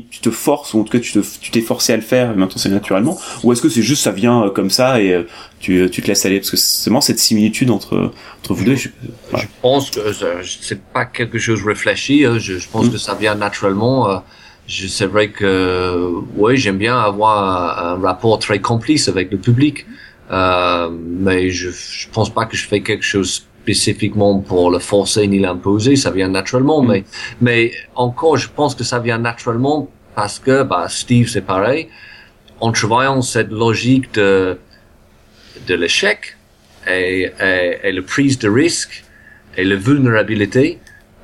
tu te forces ou en tout cas tu te tu t'es forcé à le faire et maintenant c'est naturellement ou est-ce que c'est juste ça vient euh, comme ça et euh, tu tu te laisses aller? Parce que c'est vraiment cette similitude entre entre vous deux. je- voilà. Je pense que c'est pas quelque chose réfléchi. hein. Je, je pense Mm. que ça vient naturellement. je- C'est vrai que oui, j'aime bien avoir un, un rapport très complice avec le public, euh, mais je, je pense pas que je fais quelque chose spécifiquement pour le forcer ni l'imposer. Ça vient naturellement, Mm. mais mais encore, je pense que ça vient naturellement parce que bah, Steve c'est pareil. En travaillant cette logique de de l'échec et, et, et le prise de risque et la vulnérabilité.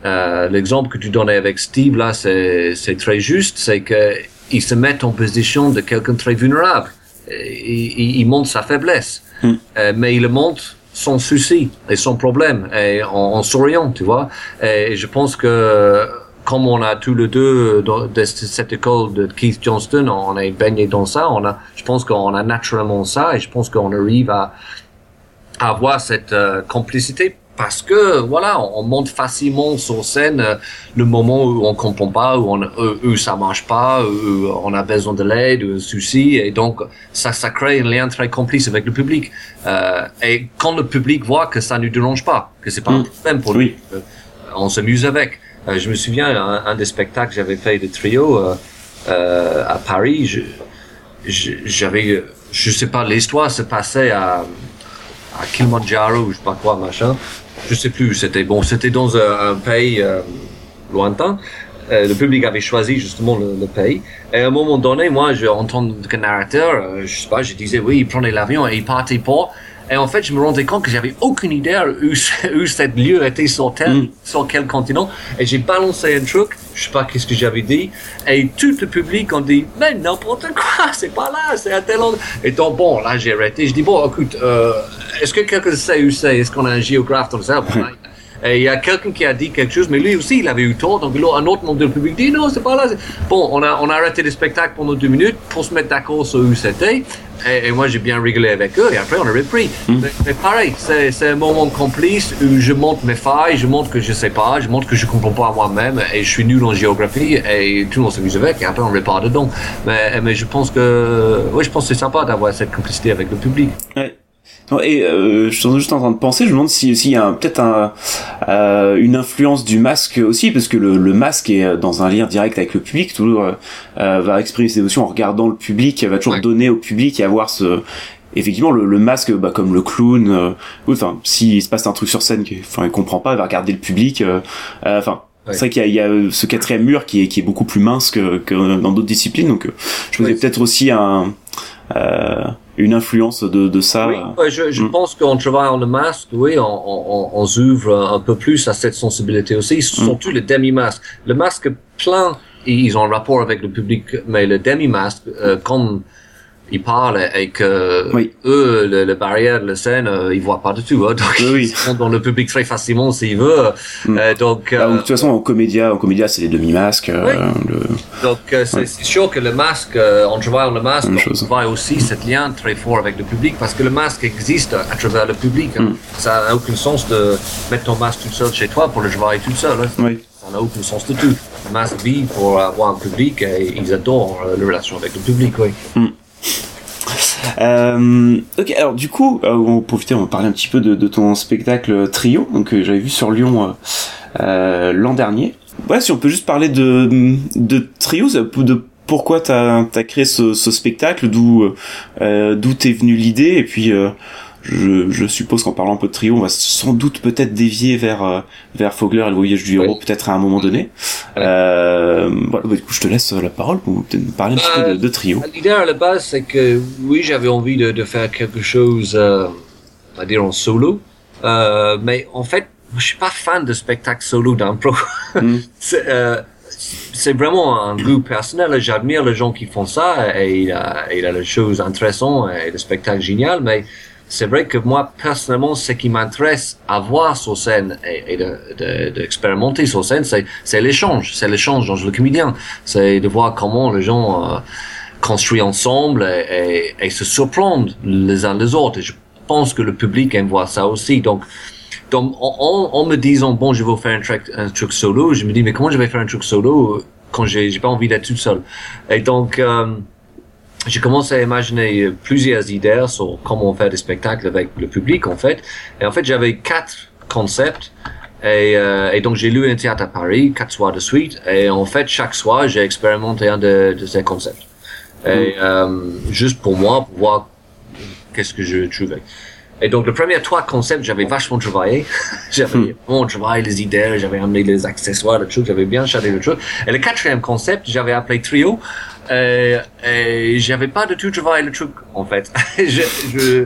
Euh, L'exemple que tu donnais avec Steve là, c'est très juste, c'est que il se met en position de quelqu'un très vulnérable. Il, il montre sa faiblesse, Hmm. Euh, mais il le montre sans souci et sans problème et en, en souriant, tu vois. Et je pense que comme on a tous les deux de cette école de Keith Johnston, on est baigné dans ça. On a, je pense qu'on a naturellement ça et je pense qu'on arrive à, à avoir cette euh, complicité parce que voilà, on, on monte facilement sur scène euh, le moment où on comprend pas, où, on, où, où ça marche pas, où on a besoin de l'aide, ou un souci, et donc ça, ça crée un lien très complice avec le public. Euh, et quand le public voit que ça ne dérange pas, que c'est pas un Mm. problème pour lui, euh, on s'amuse avec. Euh, je me souviens un, un des spectacles que j'avais fait de trio euh, euh, à Paris. Je, je- j'avais, je sais pas, l'histoire se passait à à Kilimanjaro ou je sais pas quoi machin. Je sais plus c'était. Bon, c'était dans un, pays euh, lointain. Euh, le public avait choisi justement le, le pays. Et à un moment donné, moi, je en tant que narrateur, euh, je sais pas, je disais oui, il prenait l'avion et il partait pas. Et en fait, je me rendais compte que j'avais aucune idée où, où cet lieu était sur Mm. sur quel continent. Et j'ai balancé un truc, je sais pas qu'est-ce que j'avais dit. Et tout le public ont dit, mais n'importe quoi, c'est pas là, c'est à tel endroit. Et donc, bon, là, j'ai arrêté. Je dis, bon, écoute, euh, est-ce que quelqu'un sait où c'est? Est-ce qu'on a un géographe dans ça? Bon, là, et il y a quelqu'un qui a dit quelque chose, mais lui aussi, il avait eu tort. Donc, un autre membre du public dit, non, c'est pas là. Bon, on a, on a arrêté le spectacle pendant deux minutes pour se mettre d'accord sur où c'était. Et, et moi, j'ai bien rigolé avec eux. Et après, on a repris. Mais, mais pareil, c'est, c'est un moment complice où je montre mes failles, je montre que je sais pas, je montre que je comprends pas moi-même et je suis nul en géographie et tout le monde s'amuse avec. Et après, on repart dedans. Mais, mais je pense que, oui, je pense que c'est sympa d'avoir cette complicité avec le public. Ouais. Non, Et euh, je suis juste en train de penser, je me demande si s'il y a un- peut-être un, euh, une influence du masque aussi, parce que le, le masque est dans un lien direct avec le public, toujours euh, euh, va exprimer ses émotions en regardant le public, va toujours Ouais. donner au public et avoir ce effectivement le, masque bah, comme le clown enfin s'il se passe un truc sur scène enfin il comprend pas il va regarder le public enfin c'est vrai qu'il y, a ce quatrième mur qui est, qui est beaucoup plus mince que, que dans d'autres disciplines, donc je faisais peut-être aussi un, euh, une influence de, de ça. Oui, je, je mm. pense qu'en travaillant le masque, oui, on, on, on, ouvre un peu plus à cette sensibilité aussi, surtout mm. le demi-masque. Le masque plein, ils ont un rapport avec le public, mais le demi-masque, euh, comme ils parlent et que eux, le, le, barrière, la scène, euh, ils voient pas du tout. Hein, donc ils sont dans le public très facilement s'ils veulent. Mm. Euh, donc, bah, de toute façon, en comédia, en comédia, c'est les demi-masques. Euh, le... Donc c'est sûr que le masque, en travaillant le masque, on voit aussi cet lien très fort avec le public parce que le masque existe à travers le public. Hein. Mm. Ça n'a aucun sens de mettre ton masque tout seul chez toi pour le jouer tout seul. Hein. Oui. Ça n'a aucun sens du tout. Le masque vit pour avoir un public et ils adorent la relation avec le public. Oui. Mm. Euh, ok, alors du coup, euh, on va profiter, on va parler un petit peu de, ton spectacle trio, donc euh, j'avais vu sur Lyon euh, l'an dernier. Ouais, si on peut juste parler de, de trio, de pourquoi t'as as créé ce, ce spectacle, d'où d'où t'es venu l'idée, et puis je, je suppose qu'en parlant un peu de trio, on va sans doute peut-être dévier vers euh, vers Fogler et le voyage du héros, peut-être à un moment donné. Euh, voilà, bah, du coup, je te laisse la parole pour parler un petit peu de, de trio. L'idée à la base, c'est que oui, j'avais envie de, de, faire quelque chose, euh, on va dire en solo, euh, mais en fait, je suis pas fan de spectacles solo d'impro. Mm. Euh, c'est vraiment un goût personnel. J'admire les gens qui font ça et il a, il a les choses intéressantes et le spectacle génial, mais c'est vrai que moi, personnellement, ce qui m'intéresse à voir sur scène et, d'expérimenter de, de, sur scène, c'est l'échange. C'est l'échange dans le comédien. C'est de voir comment les gens euh, construisent ensemble et, et, se surprennent les uns les autres. Et je pense que le public aime voir ça aussi. Donc, en, me disant, bon, je vais faire un truc solo, je me dis, mais comment je vais faire un truc solo quand j'ai pas envie d'être tout seul? Et donc... Euh, j'ai commencé à imaginer plusieurs idées sur comment faire des spectacles avec le public en fait. Et en fait, j'avais quatre concepts. Et, euh, et donc j'ai lu un théâtre à Paris, quatre soirs de suite. Et en fait, chaque soir, j'ai expérimenté un de, de, ces concepts. Et mm. euh, juste pour moi, pour voir qu'est-ce que je trouvais. Et donc, le premier trois concepts, j'avais vachement travaillé. j'avais mm. bon travaillé les idées, j'avais amené les accessoires, le truc, j'avais bien chargé le truc. Et le quatrième concept, j'avais appelé Trio. Euh, et j'avais pas de tout travaillé le truc en fait. je, je,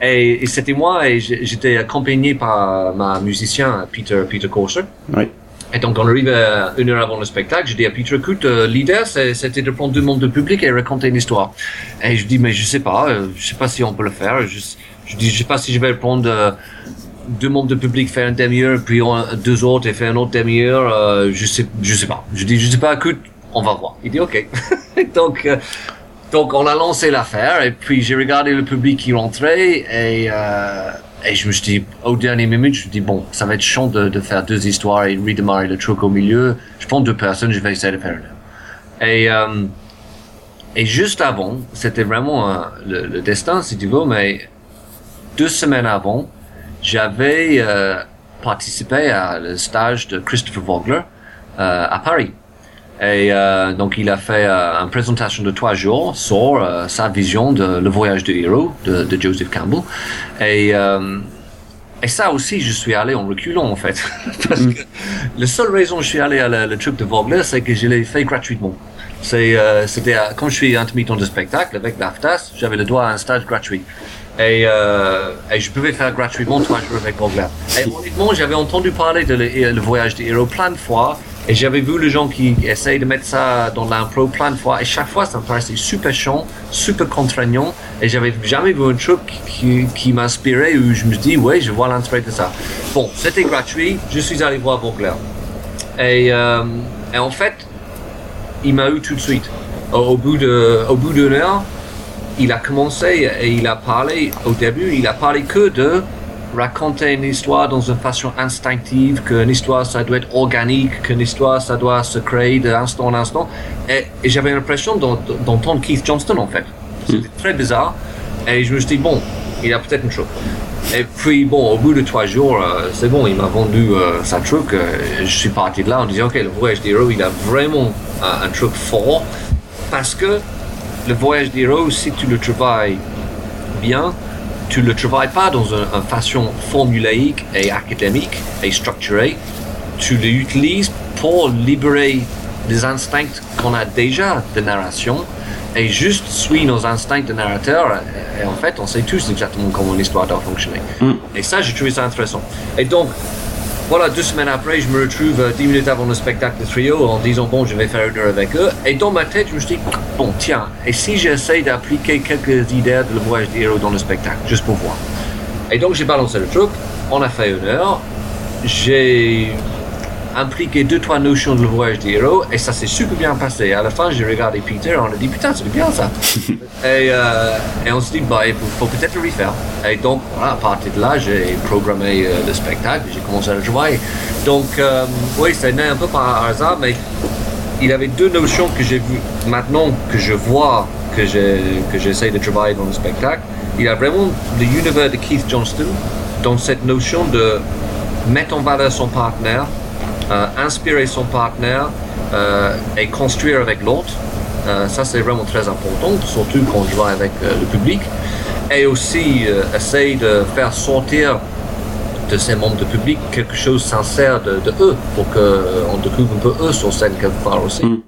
et, c'était moi et j'étais accompagné par ma musicien Peter Peter Corser. Oui. Et donc on arrive une heure avant le spectacle, je dis à Peter, écoute, euh, l'idée c'était de prendre deux membres de public et raconter une histoire. Et je dis, mais je sais pas, euh, je sais pas si on peut le faire. Je, je dis, je sais pas si je vais prendre euh, deux membres de public, faire une demi-heure, puis deux autres et faire une autre demi-heure. je sais, je sais pas. Je dis, je sais pas, écoute, on va voir. Il dit ok. donc, euh, donc on a lancé l'affaire et puis j'ai regardé le public qui rentrait et, euh, et je me suis dit, au dernier minute, je me dis bon, ça va être chiant de, de faire deux histoires et redémarrer le truc au milieu. Je prends deux personnes, je vais essayer de faire le. Et, euh, et juste avant, c'était vraiment euh, le, le, destin, si tu veux, mais deux semaines avant, j'avais euh, participé à le stage de Christopher Vogler euh, à Paris. Et euh, donc il a fait euh, une présentation de trois jours sur euh, sa vision de Le Voyage du héros de, de Joseph Campbell. Et, et ça aussi, je suis allé en reculant en fait. Parce mm. que la seule raison que je suis allé à la, le truc de Vogler, c'est que je l'ai fait gratuitement. C'est, c'était quand je suis intermittent de spectacle avec l'AFTAS, j'avais le droit à un stage gratuit. Et, euh, et, je pouvais faire gratuitement trois jours avec Vogler. Et honnêtement, j'avais entendu parler de le, le voyage du héros plein de fois et j'avais vu les gens qui essayent de mettre ça dans l'impro plein de fois. Et chaque fois, ça me paraissait super chiant, super contraignant. Et j'avais jamais vu un truc qui, qui m'inspirait où je me dis, ouais, je vois l'intérêt de ça. Bon, c'était gratuit. Je suis allé voir Vogler. Et, euh, et en fait, il m'a eu tout de suite. Au, bout de, au bout d'une heure, il a commencé et il a parlé, au début, il a parlé que de raconter une histoire dans une façon instinctive, qu'une histoire ça doit être organique, qu'une histoire ça doit se créer d'instant en instant. Et, j'avais l'impression d'entendre Keith Johnston en fait. C'était hmm. très bizarre. Et je me suis dit, bon, il a peut-être une truc. Et puis, bon, au bout de trois jours, euh, c'est bon, il m'a vendu euh, sa truc. Euh, je suis parti de là en disant, OK, le voyage d'héros, il a vraiment un, un truc fort. Parce que le voyage d'héros, si tu le travailles bien, tu le travailles pas dans une façon formulaïque et académique et structurée. Tu l'utilises pour libérer les instincts qu'on a déjà de narration et juste suit nos instincts de narrateur. Et en fait, on sait tous exactement comment l'histoire doit fonctionner. Mm. Et ça, j'ai trouvé ça intéressant. Et donc, voilà, deux semaines après, je me retrouve euh, dix minutes avant le spectacle de trio en disant bon, je vais faire une heure avec eux. Et dans ma tête, je me suis dit bon, tiens, et si j'essaie d'appliquer quelques idées de le voyage des héros dans le spectacle, juste pour voir. Et donc j'ai balancé le truc, on a fait une heure, j'ai impliqué deux trois notions de le voyage des héros et ça s'est super bien passé. À la fin, j'ai regardé Peter, on a dit putain, c'est bien ça. et, euh, et on s'est dit bah, il faut, faut peut-être le refaire. Et donc voilà, à partir de là, j'ai programmé euh, le spectacle, j'ai commencé à le jouer. Donc euh, oui, c'est né un peu par hasard, mais il avait deux notions que j'ai vues maintenant que je vois que j'essaie de travailler dans le spectacle. Il a vraiment l'univers de Keith Johnston dans cette notion de mettre en valeur son partenaire, inspirer son partenaire euh, et construire avec l'autre. Euh, ça, c'est vraiment très important, surtout quand je joue avec euh, le public. Et aussi, euh, essayer de faire sortir de ces membres de public quelque chose de sincère de, de eux, pour qu'on découvre un peu eux sur scène quelque part aussi. Mm.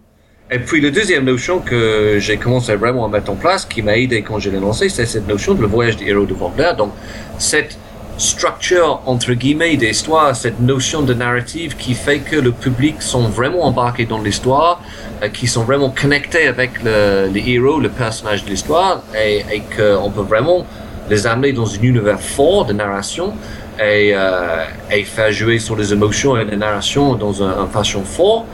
Et puis, la deuxième notion que j'ai commencé vraiment à mettre en place, qui m'a aidé quand je l'ai lancé, c'est cette notion de le voyage des héros de Wagner. Donc, cette structure, entre guillemets, d'histoire, cette notion de narrative qui fait que le public sont vraiment embarqués dans l'histoire, euh, qui sont vraiment connectés avec le, les héros, le personnage de l'histoire, et, qu'on peut vraiment les amener dans un univers fort de narration et, euh, et faire jouer sur les émotions et la narration dans un, un façon fort.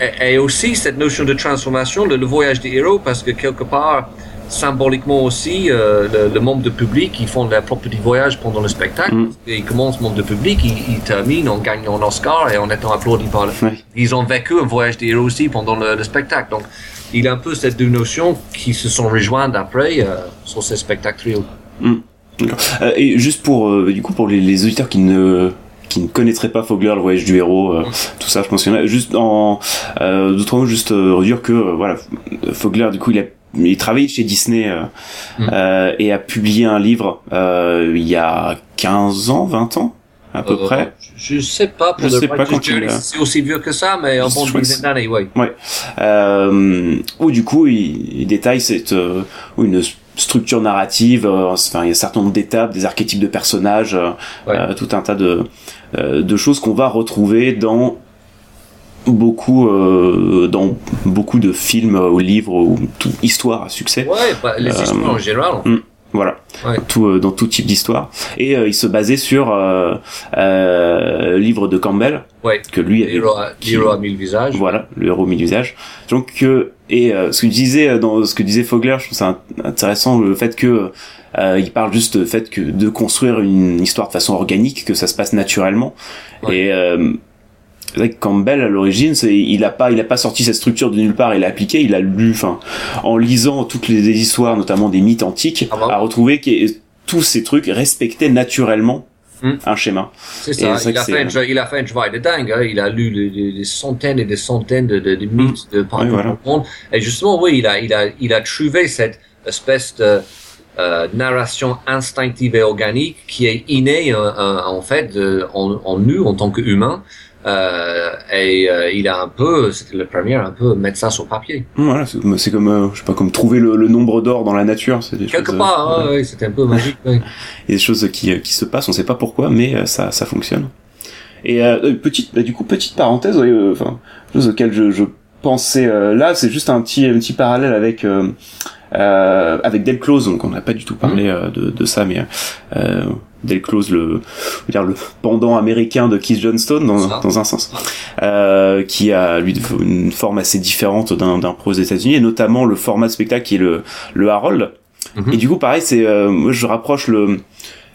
Et, et aussi cette notion de transformation, le, le voyage des héros, parce que quelque part, symboliquement aussi, euh, le, le membre de public, ils font leur propre petit voyage pendant le spectacle. Mm. Et ils commencent membre de public, ils, ils terminent en gagnant un Oscar et en étant applaudis par le... Ouais. Ils ont vécu un voyage des héros aussi pendant le, le spectacle. Donc, il y a un peu ces deux notions qui se sont rejointes après euh, sur ces spectacles trio. D'accord. Euh, et juste pour euh, du coup pour les, les auditeurs qui ne qui ne connaîtraient pas Fogler, le voyage du héros, euh, tout ça, je pense qu'il y en a. Juste en euh, d'autres mots, juste euh, redire que voilà, Fogler, du coup, il a il travaille chez Disney euh, Mm. euh, et a publié un livre euh, il y a 15 ans, 20 ans à peu Euh, près. Je sais pas pour Je sais pas quand il c'est aussi vieux que ça, mais en Je bon dizaine d'années, oui. euh, où du coup il, il détaille cette euh, une structure narrative euh, enfin il y a un certain nombre d'étapes des archétypes de personnages euh, Ouais. euh, tout un tas de euh, de choses qu'on va retrouver dans beaucoup euh, dans beaucoup de films euh, ou livres ou tout histoire à succès Ouais, bah, les Euh, histoires en général. voilà Ouais. tout euh, dans tout type d'histoire et euh, il se basait sur euh, euh, livre de Campbell Ouais. que lui avait L'héros a mille visages. voilà, le héros mis d'usage. Donc euh, et euh, ce que disait euh, dans ce que disait Fogler, je trouve ça int- intéressant le fait que euh, il parle juste du fait que de construire une histoire de façon organique, que ça se passe naturellement. Ouais. Et euh, c'est vrai que Campbell à l'origine, il a pas il a pas sorti cette structure de nulle part, il l'a appliqué, il a lu, enfin en lisant toutes les, les histoires, notamment des mythes antiques, Ah bon a retrouvé que tous ces trucs respectaient naturellement Hmm. un schéma. C'est ça. Il a, fait un, il a fait un travail de dingue. hein. Il a lu des centaines et des centaines de, de, de mythes de partout voilà. le monde. Et justement, oui, il a, il a, il a trouvé cette espèce de euh, narration instinctive et organique qui est innée euh, euh, en fait en, en nous en tant qu'humain. Euh, et euh, il a un peu, c'était le premier un peu mettre ça sur papier. Voilà, c'est comme, euh, je sais pas, comme trouver le, le nombre d'or dans la nature. C'est des Quelque choses, part, hein, ouais, c'était un peu magique. ouais. Il y a des choses qui, qui se passent, on sait pas pourquoi, mais euh, ça, ça fonctionne. Et euh, petite, bah, du coup, petite parenthèse, euh, enfin, chose auquel je, je pensais euh, là, c'est juste un petit, un petit parallèle avec euh, euh, avec Del Close, donc on n'a pas du tout parlé euh, de, de ça, mais euh, Del Close, le, dire le pendant américain de Keith Johnstone dans, dans un sens, euh, qui a lui une forme assez différente d'un d'un pro aux États-Unis, et notamment le format de spectacle qui est le le Harold. Mhm. Et du coup, pareil, c'est euh, moi je rapproche le,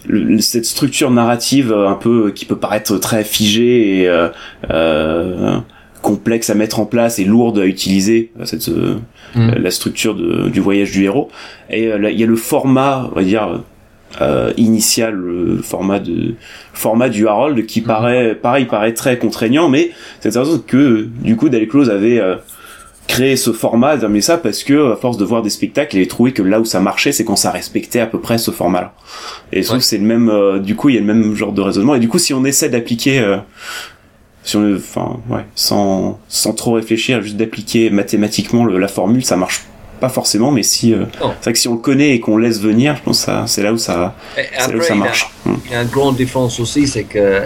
le- cette structure narrative euh, un peu qui peut paraître très figée et euh, euh, complexe à mettre en place et lourde à utiliser euh, cette euh, Mm. la structure de- du voyage du héros et euh, il y a le format on va dire euh, initial le format de format du Harold qui paraît pareil paraît très contraignant mais c'est intéressant que du coup Close avait euh, créé ce format, mais ça parce que à force de voir des spectacles, il a trouvé que là où ça marchait, c'est quand ça respectait à peu près ce. Et je trouve que c'est le même, euh, du coup, il y a le même genre de raisonnement. Et du coup, si on essaie d'appliquer, euh, si on, enfin, ouais, sans sans trop réfléchir, juste d'appliquer mathématiquement le, la formule, ça marche pas forcément, mais si euh, c'est vrai que si on le connaît et qu'on laisse venir, je pense que c'est là où ça, c'est là où ça marche. Il y, a, il y a une grande différence aussi, c'est que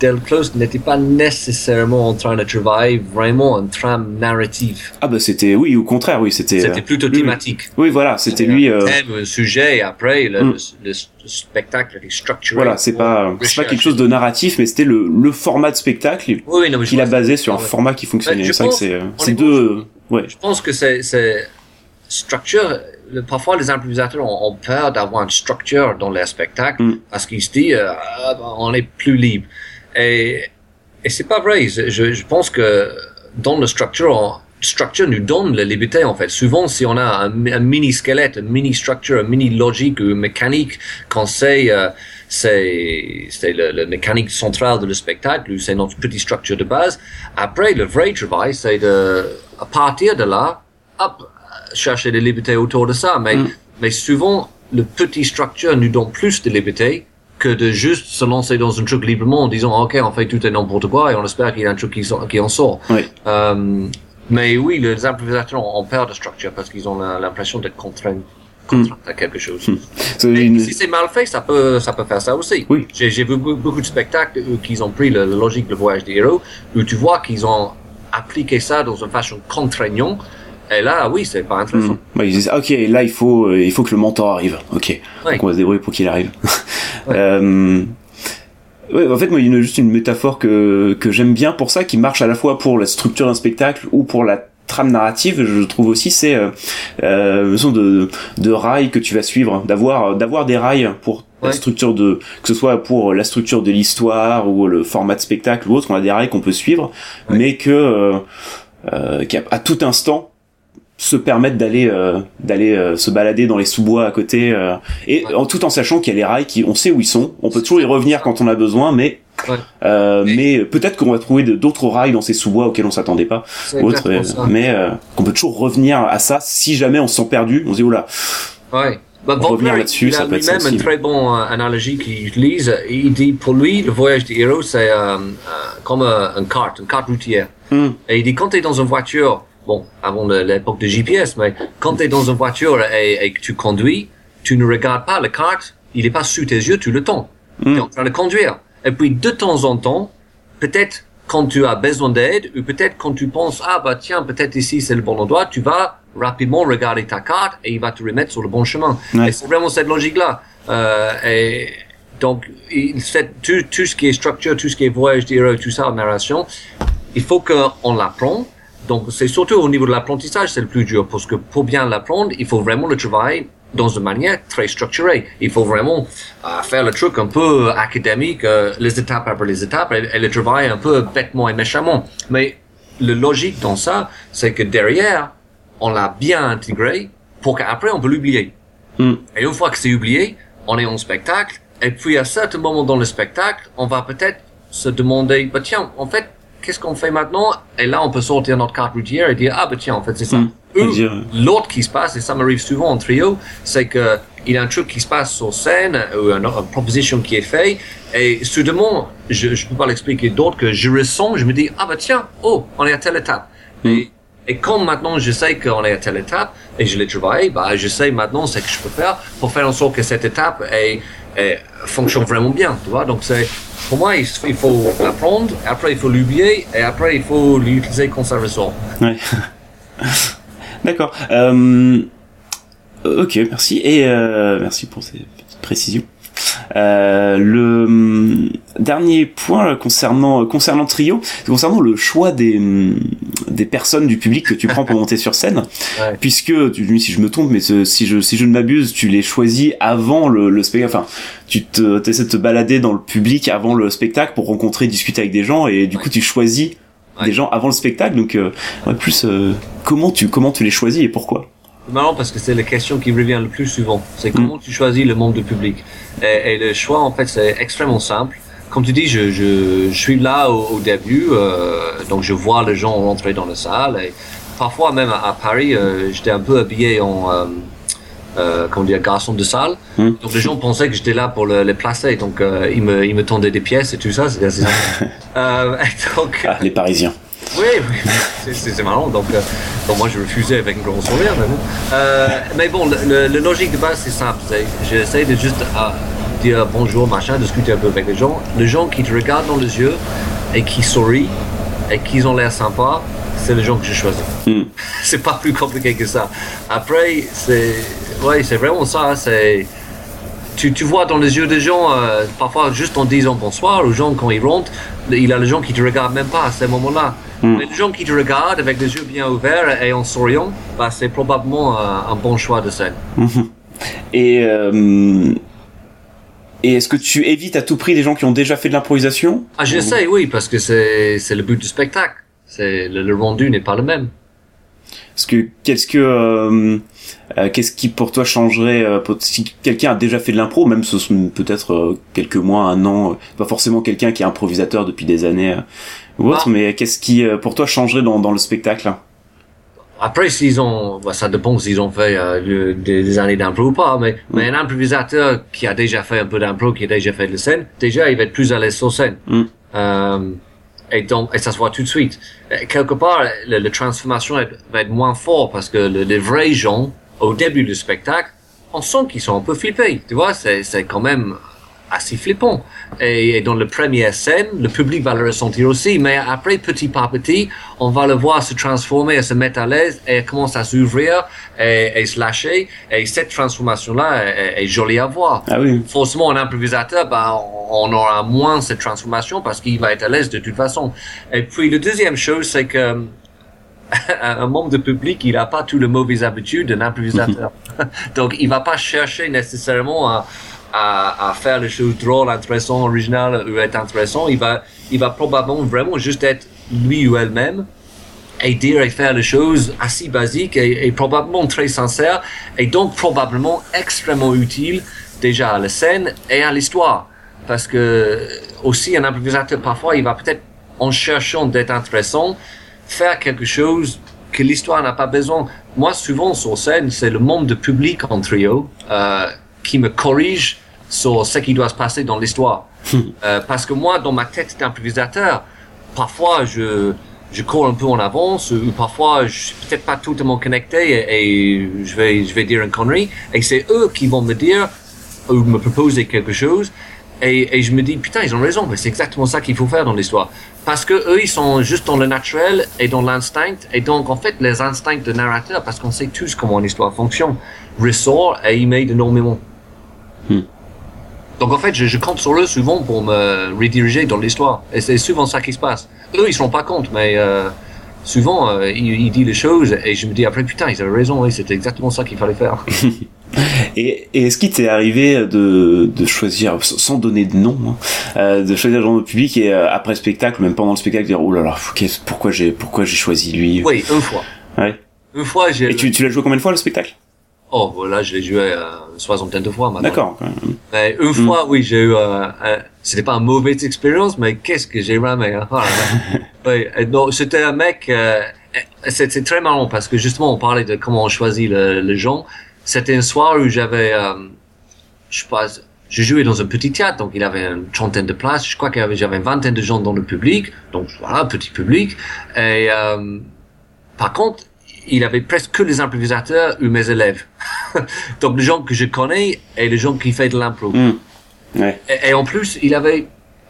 Del Close n'était pas nécessairement en train de travailler vraiment un trame narratif. Ah bah c'était, oui, au contraire, oui, c'était. C'était plutôt thématique. Oui, oui voilà, c'était lui. Un thème, un sujet, et après le, mm. le, le, le spectacle est structuré. Voilà, c'est pas, c'est pas quelque chose de narratif, mais c'était le, le format de spectacle oui, qu'il a basé sur un format qui fonctionnait. C'est vrai que c'est, c'est deux. Ouais. Je pense que c'est structure, parfois les improvisateurs ont, ont peur d'avoir une structure dans leur spectacle Mm. parce qu'ils se disent euh, on est plus libre. Et, et c'est pas vrai. Je, je pense que dans la structure, on- structure nous donne la liberté en fait. Souvent, si on a un, un mini squelette, une mini structure, une mini logique ou mécanique, quand c'est euh, c'est c'est le, le mécanique centrale de le spectacle ou c'est notre petite structure de base. Après, le vrai travail, c'est de à partir de là, hop, chercher des libertés autour de ça. Mais Mm. mais souvent, le petit structure nous donne plus de liberté que de juste se lancer dans un truc librement en disant ok on fait tout et n'importe quoi et on espère qu'il y a un truc qui, qui en sort. Oui. Euh, mais oui, les improvisateurs ont peur de structure parce qu'ils ont l'impression d'être contraints, contraints à quelque chose. Une- si c'est mal fait, ça peut, ça peut faire ça aussi. Oui. J'ai vu beaucoup, de spectacles où qu'ils ont pris la logique, le voyage des héros, où tu vois qu'ils ont appliqué ça dans une façon contraignante. Et là, oui, c'est pas intéressant. Mm. Ouais, ils disent, ok, là il faut, euh, il faut que le mentor arrive. Ok, Ouais. donc on va se débrouiller pour qu'il arrive. Ouais. Euh, ouais, en fait, moi, il y a juste une métaphore que que j'aime bien pour ça, qui marche à la fois pour la structure d'un spectacle ou pour la trame narrative. Je trouve aussi, c'est euh, euh, une façon de de rails que tu vas suivre, d'avoir d'avoir des rails pour la Ouais. structure de que ce soit pour la structure de l'histoire ou le format de spectacle ou autre, on a des rails qu'on peut suivre, Ouais. mais que euh, euh, qu'à à tout instant se permettre d'aller euh, d'aller euh, se balader dans les sous-bois à côté euh, et Ouais. en tout en sachant qu'il y a les rails qui on sait où ils sont on peut toujours y revenir quand on a besoin mais Ouais. euh, Et- mais peut-être qu'on va trouver d'autres rails dans ces sous-bois auxquels on s'attendait pas exactement euh, ça. mais euh, qu'on peut toujours revenir à ça si jamais on se sent perdu on se dit oh là Ouais. Bah, Revenir là-dessus, il ça a peut être ça lui-même aussi. une très bonne euh, analogie qu'il utilise. Il dit, pour lui, le voyage des héros, c'est euh, euh, comme euh, une carte, une carte routière. Hum, Et il dit, quand tu es dans une voiture, bon, avant l'époque de GPS, mais quand tu es dans une voiture et, et que tu conduis, tu ne regardes pas la carte, il n'est pas sous tes yeux tout le temps. Tu es en train de conduire. Et puis, de temps en temps, peut-être quand tu as besoin d'aide, ou peut-être quand tu penses, ah bah tiens, peut-être ici c'est le bon endroit, tu vas rapidement regarder ta carte et il va te remettre sur le bon chemin. Ouais. Et c'est vraiment cette logique-là. Euh, et donc, il tout, tout ce qui est structure, tout ce qui est voyage tout ça narration, il faut qu'on l'apprenne. Donc, c'est surtout au niveau de l'apprentissage, c'est le plus dur, parce que pour bien l'apprendre, il faut vraiment le travailler dans une manière très structurée. Il faut vraiment euh, faire le truc un peu académique, euh, les étapes après les étapes, et, et le travail un peu bêtement et méchamment. Mais le logique dans ça, c'est que derrière, on l'a bien intégré pour qu'après on peut l'oublier. hum. Et une fois que c'est oublié, on est en spectacle, et puis à certain moment dans le spectacle, on va peut-être se demander, bah tiens, en fait, qu'est-ce qu'on fait maintenant? Et là, on peut sortir notre carte routière et dire, ah bah tiens, en fait, c'est ça. Mm. Dire- l'autre qui se passe, et ça m'arrive souvent en trio, c'est que il y a un truc qui se passe sur scène, ou une, une proposition qui est faite, et soudainement, je je peux pas l'expliquer d'autre que je ressens, je me dis, ah bah tiens, oh, on est à telle étape. Mm. Et, et comme maintenant je sais qu'on est à telle étape et je l'ai travaillé, bah je sais maintenant ce que je peux faire pour faire en sorte que cette étape fonctionne vraiment bien, tu vois. Donc c'est pour moi il, il faut l'apprendre, après il faut l'oublier et après il faut l'utiliser quand ça ressort. Ouais. D'accord. Euh, ok, merci. Et euh, merci pour ces petites précisions. Euh, le hum, dernier point concernant concernant Trio, c'est concernant le choix des hum, des personnes du public que tu prends pour monter sur scène, Ouais. puisque si je me trompe, mais si je si je ne m'abuse, tu les choisis avant le, le spectacle. Enfin, tu te essaies de te balader dans le public avant le spectacle pour rencontrer, discuter avec des gens, et du coup tu choisis Ouais. des gens avant le spectacle. Donc, euh, ouais, plus euh, comment tu comment tu les choisis et pourquoi? C'est marrant parce que c'est la question qui revient le plus souvent. C'est comment tu choisis le membre du public. Et, et le choix, en fait, c'est extrêmement simple. Comme tu dis, je, je, je suis là au, au début, euh, donc je vois les gens rentrer dans la salle et, parfois même à, Paris, euh, j'étais un peu habillé en, euh, euh, comment dire, garçon de salle. Hmm. Donc les gens pensaient que j'étais là pour le- les placer, donc euh, ils me, ils me tendaient des pièces et tout ça. C'est assez euh, donc, Ah, les Parisiens. Oui, oui, c'est- marrant. Donc, euh, donc moi, je refusais avec un grand sourire. Mais bon, Euh, mais bon le, logique de base, c'est simple. J'essaie de juste euh, dire bonjour, machin, discuter un peu avec les gens. Les gens qui te regardent dans les yeux et qui sourient et qui ont l'air sympas, c'est les gens que je choisis. Hmm. c'est pas plus compliqué que ça. Après, c'est ouais, c'est vraiment ça. C'est tu, tu vois dans les yeux des gens, euh, parfois juste en disant bonsoir aux gens quand ils rentrent, il y a les gens qui te regardent même pas à ce moment-là. Mais les gens qui te regardent avec les yeux bien ouverts et en souriant, bah, c'est probablement un, un bon choix de scène. Et, euh, et est-ce que tu évites à tout prix des gens qui ont déjà fait de l'improvisation? Ah, j'essaie, oui, parce que c'est le but du spectacle. C'est le, le rendu n'est pas le même. Parce que qu'est-ce que euh, euh, qu'est-ce qui pour toi changerait euh, si quelqu'un a déjà fait de l'impro, même ce sont peut-être euh, quelques mois, un an, euh, pas forcément quelqu'un qui est improvisateur depuis des années euh, ou autre, Ah. mais qu'est-ce qui euh, pour toi changerait dans, dans le spectacle Après, s'ils ont, bah, ça dépend s'ils ont fait euh, le- des, des années d'impro ou pas, mais, mais un improvisateur qui a déjà fait un peu d'impro, qui a déjà fait de la scène, déjà, il va être plus à l'aise sur scène. Mm. Euh, et donc, et ça se voit tout de suite. Et quelque part, le- la transformation va être moins fort parce que le- les vrais gens, au début du spectacle, on sent qu'ils sont un peu flippés. Tu vois, c'est, c'est quand même assez flippant. Et, et dans la première scène, le public va le ressentir aussi. Mais après, petit par petit, on va le voir se transformer, et se mettre à l'aise et commence à s'ouvrir et, et se lâcher. Et cette transformation-là est, est jolie à voir. Ah oui. Forcément, un improvisateur, bah, on aura moins cette transformation parce qu'il va être à l'aise de toute façon. Et puis, la deuxième chose, c'est que un membre de public, il n'a pas toutes les mauvaises habitudes d'un improvisateur. Donc, il va pas chercher nécessairement à, à, faire les choses drôles, intéressantes, originales ou être intéressant. Il va, il va probablement vraiment juste être lui ou elle-même et dire et faire les choses assez basiques et, probablement très sincères et donc probablement extrêmement utiles déjà à la scène et à l'histoire. Parce que aussi un improvisateur parfois il va peut-être en cherchant d'être intéressant faire quelque chose que l'histoire n'a pas besoin. Moi souvent sur scène c'est le membre de public en trio euh, qui me corrige sur ce qui doit se passer dans l'histoire. Euh, parce que moi dans ma tête d'improvisateur parfois je je cours un peu en avance ou parfois je suis peut-être pas totalement connecté et, et je vais je vais dire une connerie et c'est eux qui vont me dire ou me proposer quelque chose et, et je me dis putain ils ont raison mais c'est exactement ça qu'il faut faire dans l'histoire parce que eux ils sont juste dans le naturel et dans l'instinct et donc en fait les instincts de narrateur parce qu'on sait tous comment l'histoire fonctionne ressort et ils m'aident énormément. Donc en fait je, je compte sur eux souvent pour me rediriger dans l'histoire. Et c'est souvent ça qui se passe. Eux ils se rendent pas compte mais euh, souvent euh, il, il dit les choses et je me dis après putain ils avaient raison oui c'était exactement ça qu'il fallait faire. Et, et est-ce qu'il t'est arrivé de, de choisir, sans donner de nom, hein, euh, de choisir dans le public et euh, après le spectacle, même pendant le spectacle, dire oh là là, pourquoi j'ai pourquoi j'ai choisi lui? Oui une fois. Ouais. une fois j'ai Et tu, tu l'as joué combien de fois le spectacle? Oh voilà je l'ai joué euh, une soixantaine de fois maintenant D'accord. Mais une fois, oui, j'ai eu euh, un- c'était pas une mauvaise expérience, mais qu'est-ce que j'ai ramé. Hein? Oui, donc c'était un mec. Euh, c'est c'est très marrant parce que justement on parlait de comment on choisit le, le gens. C'était un soir où j'avais, euh, je sais pas, je jouais dans un petit théâtre, donc il avait une trentaine de places. Je crois qu'il y avait j'avais une vingtaine de gens dans le public, donc voilà, petit public. Et euh, par contre, il avait presque que les improvisateurs ou mes élèves. donc les gens que je connais et les gens qui font de l'impro. Ouais. Et, et en plus, il avait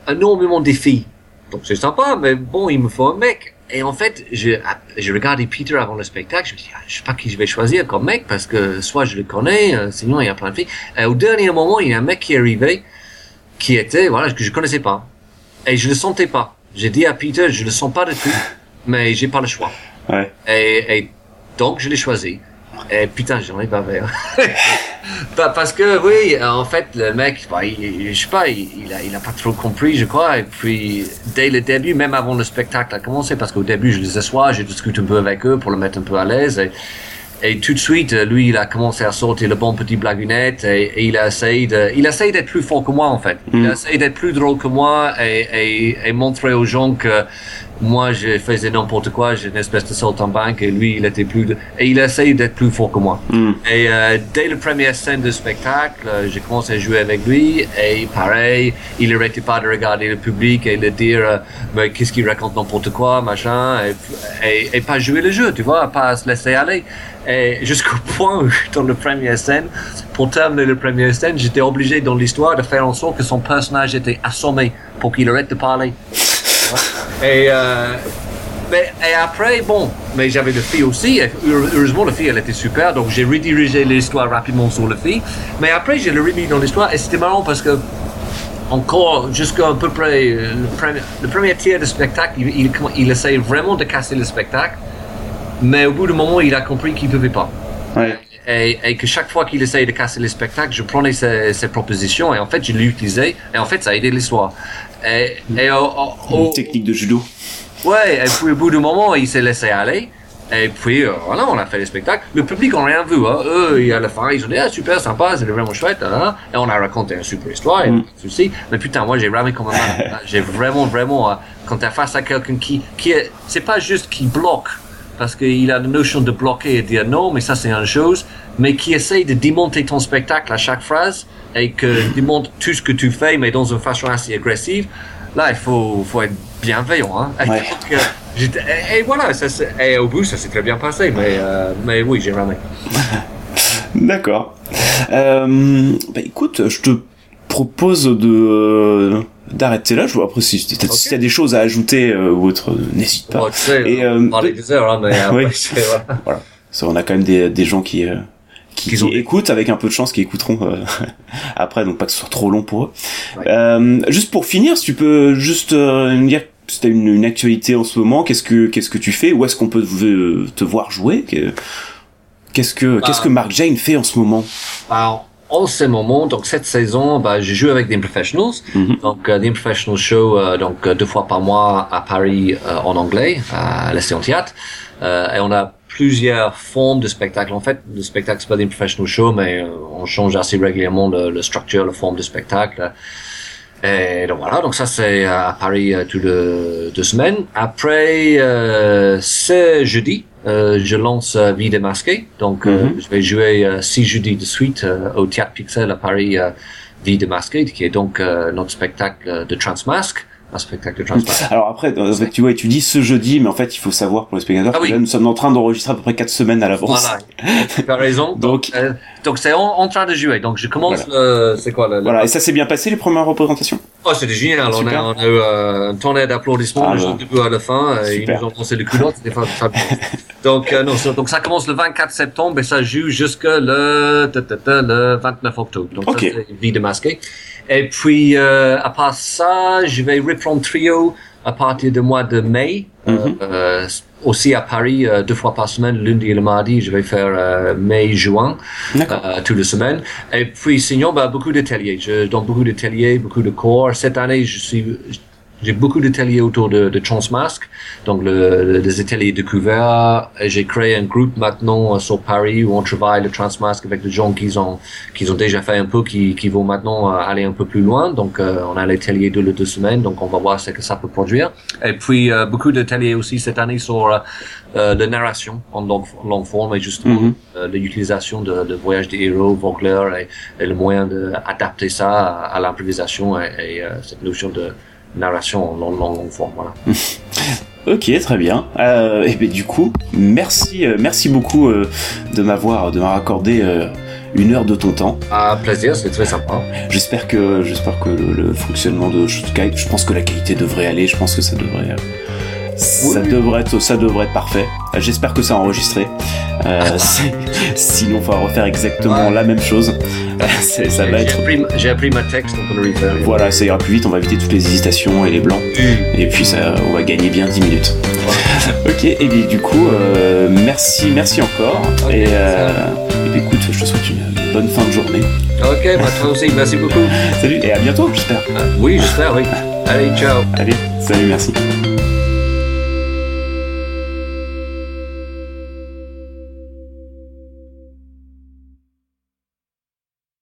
énormément de filles. Donc c'est sympa, mais bon, il me faut un mec. Et en fait, je, je regardais Peter avant le spectacle, je me dis, ah, je sais pas qui je vais choisir comme mec, parce que soit je le connais, euh, sinon il y a plein de filles. Et au dernier moment, il y a un mec qui est arrivé, qui était, voilà, que je connaissais pas. Et je le sentais pas. J'ai dit à Peter, je le sens pas du tout, mais j'ai pas le choix. Ouais. Et, et donc, je l'ai choisi. Et putain, j'en ai hein. Bah, parce que, oui, en fait, le mec, bah, il, je sais pas, il, il, a, il a pas trop compris, je crois. Et puis, dès le début, même avant le spectacle a commencé, parce qu'au début, je les assois, je discute un peu avec eux pour le mettre un peu à l'aise. Et, et tout de suite, lui, il a commencé à sortir le bon petit blagounette et, et il a essayé de, il a essayé d'être plus fort que moi, en fait. Il a essayé d'être plus drôle que moi et montrer aux gens que moi, je faisais n'importe quoi, j'ai une espèce de saltimbanque et lui, il était plus de... et il essayé d'être plus fort que moi. Hmm. Et euh, dès la première scène de spectacle, euh, j'ai commencé à jouer avec lui et pareil, il n'arrêtait pas de regarder le public et de dire euh, mais qu'est-ce qu'il raconte n'importe quoi, machin, et, et, et pas jouer le jeu, tu vois, pas se laisser aller. Et jusqu'au point où, dans la première scène, pour terminer la première scène, j'étais obligé dans l'histoire de faire en sorte que son personnage était assommé pour qu'il arrête de parler. Et, euh, mais, et après, bon, mais j'avais le fille aussi. et heureusement, la fille, elle était super. Donc, j'ai redirigé l'histoire rapidement sur le fille. Mais après, j'ai le remis dans l'histoire. Et c'était marrant parce que, encore, jusqu'à à peu près euh, le premier, le premier tiers du spectacle, il, il, il essayait vraiment de casser le spectacle. Mais au bout d'un moment, il a compris qu'il ne pouvait pas. Ouais. Et, et, que chaque fois qu'il essayait de casser le spectacle, je prenais ses, ses propositions et en fait, je l'utilisais. Et en fait, ça a aidé l'histoire. Et, et au, au, Une technique de judo. Ouais, et puis au bout du moment, il s'est laissé aller. Et puis, euh, voilà, on a fait le spectacle. Le public n'a rien vu. Hein. Eux, et à la fin, ils ont dit, ah, super sympa, c'était vraiment chouette. Là, là. Et on a raconté une super histoire, et Mm. de souci. Mais putain, moi, j'ai ramé comme un. J'ai vraiment, vraiment, euh, quand t'es face à quelqu'un qui, qui est, c'est pas juste qui bloque, parce qu'il a la notion de bloquer et dire non, mais ça, c'est une chose, mais qui essaye de démonter ton spectacle à chaque phrase et que démonte tout ce que tu fais, mais dans une façon assez agressive. Là, il faut, faut être bienveillant. Hein. Et, Ouais. donc, euh, et- et voilà, ça, s'est- et au bout, ça s'est très bien passé, mais, euh, mais oui, j'ai ramé. D'accord. Euh, bah écoute, je te propose de euh, d'arrêter là. Je vois après si t'as Ok. si t'as des choses à ajouter euh, ou autre, euh, n'hésite pas. Bon, tu sais, Et, on euh, parlait des heures, mais après, Oui. c'est- voilà. Ça, on a quand même des, des gens qui euh, qui, ont- qui écoutent avec un peu de chance, qui écouteront euh, après, donc pas que ce soit trop long pour eux. Ouais. Euh, juste pour finir, si tu peux juste euh, me dire si t'as une, une actualité en ce moment, qu'est-ce que qu'est-ce que tu fais, où est-ce qu'on peut te, te voir jouer, Que- qu'est-ce que qu'est-ce que Mark Jane fait en ce moment? Alors, en ce moment, donc cette saison, bah, je joue avec des professionals. Mhm. Donc, euh, des professional show, euh, donc euh, deux fois par mois à Paris euh, en anglais, à l'Estéon Théâtre. Euh, et on a plusieurs formes de spectacles. En fait, le spectacle, c'est pas des professional show, mais on change assez régulièrement le, le structure, la forme de spectacle. Et donc voilà, donc ça c'est à Paris toutes les deux semaines. Après, c'est jeudi, euh, je lance euh, Vie démasquée. Donc euh, Mhm. je vais jouer euh, six jeudis de suite euh, au Théâtre Pixel à Paris, euh, Vie démasquée, qui est donc euh, notre spectacle de Transmasque, un spectacle de Transmasque. Alors après, tu vois, tu dis ce jeudi, mais en fait, il faut savoir pour les spectateurs Ah que oui. là, nous sommes en train d'enregistrer à peu près quatre semaines à l'avance. Voilà, tu as raison. Donc- donc c'est en, en train de jouer. Donc je commence. le- C'est quoi le, le- Voilà, et ça s'est bien passé les premières représentations? Oh, c'était génial. On a, on a eu euh, un tonnerre d'applaudissements Ah, du bah. début à la fin. euh, Ils nous ont lancé le culotte. C'était fa- fabuleux. donc, euh, non, ça, donc, ça commence le 24 septembre et ça joue jusque le, ta, ta, ta, le 29 octobre. Donc, Ok. ça, c'est vie de masqué. Et puis, euh, à part ça, je vais reprendre trio à partir du mois de mai. Euh, Mhm. euh, aussi à Paris, euh, deux fois par semaine, lundi et le mardi, je vais faire euh, mai-juin D'accord. euh, toutes les semaines. Et puis sinon, bah, beaucoup d'ateliers. Je donne beaucoup d'ateliers, beaucoup de cours. Cette année, je suis, j'ai beaucoup d'ateliers autour de, de Transmask, donc le, le- les ateliers découverts. Et J'ai créé un groupe maintenant euh, sur Paris où on travaille le Transmask avec des gens qui ont, qui ont déjà fait un peu, qui, qui vont maintenant euh, aller un peu plus loin. Donc, euh, on a l'atelier de les deux semaines, donc on va voir ce que ça peut produire. Et puis, euh, beaucoup d'ateliers aussi cette année sur euh, euh, la narration en longue, longue forme et justement euh, l'utilisation de, de voyage des héros, Vogler et, et le moyen d'adapter ça à, à l'improvisation et, et, euh, cette notion de narration en longue, longue forme. Voilà. Ok, très bien. Euh, et ben du coup, merci, euh, merci beaucoup euh, de m'avoir, de m'avoir accordé une heure de ton temps. À plaisir, c'est très sympa. J'espère que, j'espère que le, le fonctionnement de Skype, je pense que la qualité devrait aller. Je pense que ça devrait, ça devrait être, ça devrait être parfait. Euh, J'espère que ça a enregistré. Euh, sinon, on va refaire exactement Ouais. la même chose. Euh, ça va J'ai être. appris, j'ai appris ma texte, on le refaire. Voilà, ça ira plus vite. On va éviter toutes les hésitations et les blancs. Et puis ça, on va gagner bien 10 minutes. Ok, et bien du coup, euh, merci, merci encore. Et, euh, et bien, écoute, je te souhaite une bonne fin de journée. Ok, bah, toi aussi, merci beaucoup. Salut et à bientôt, j'espère. Oui, j'espère, oui. Allez, ciao. Allez, salut, merci.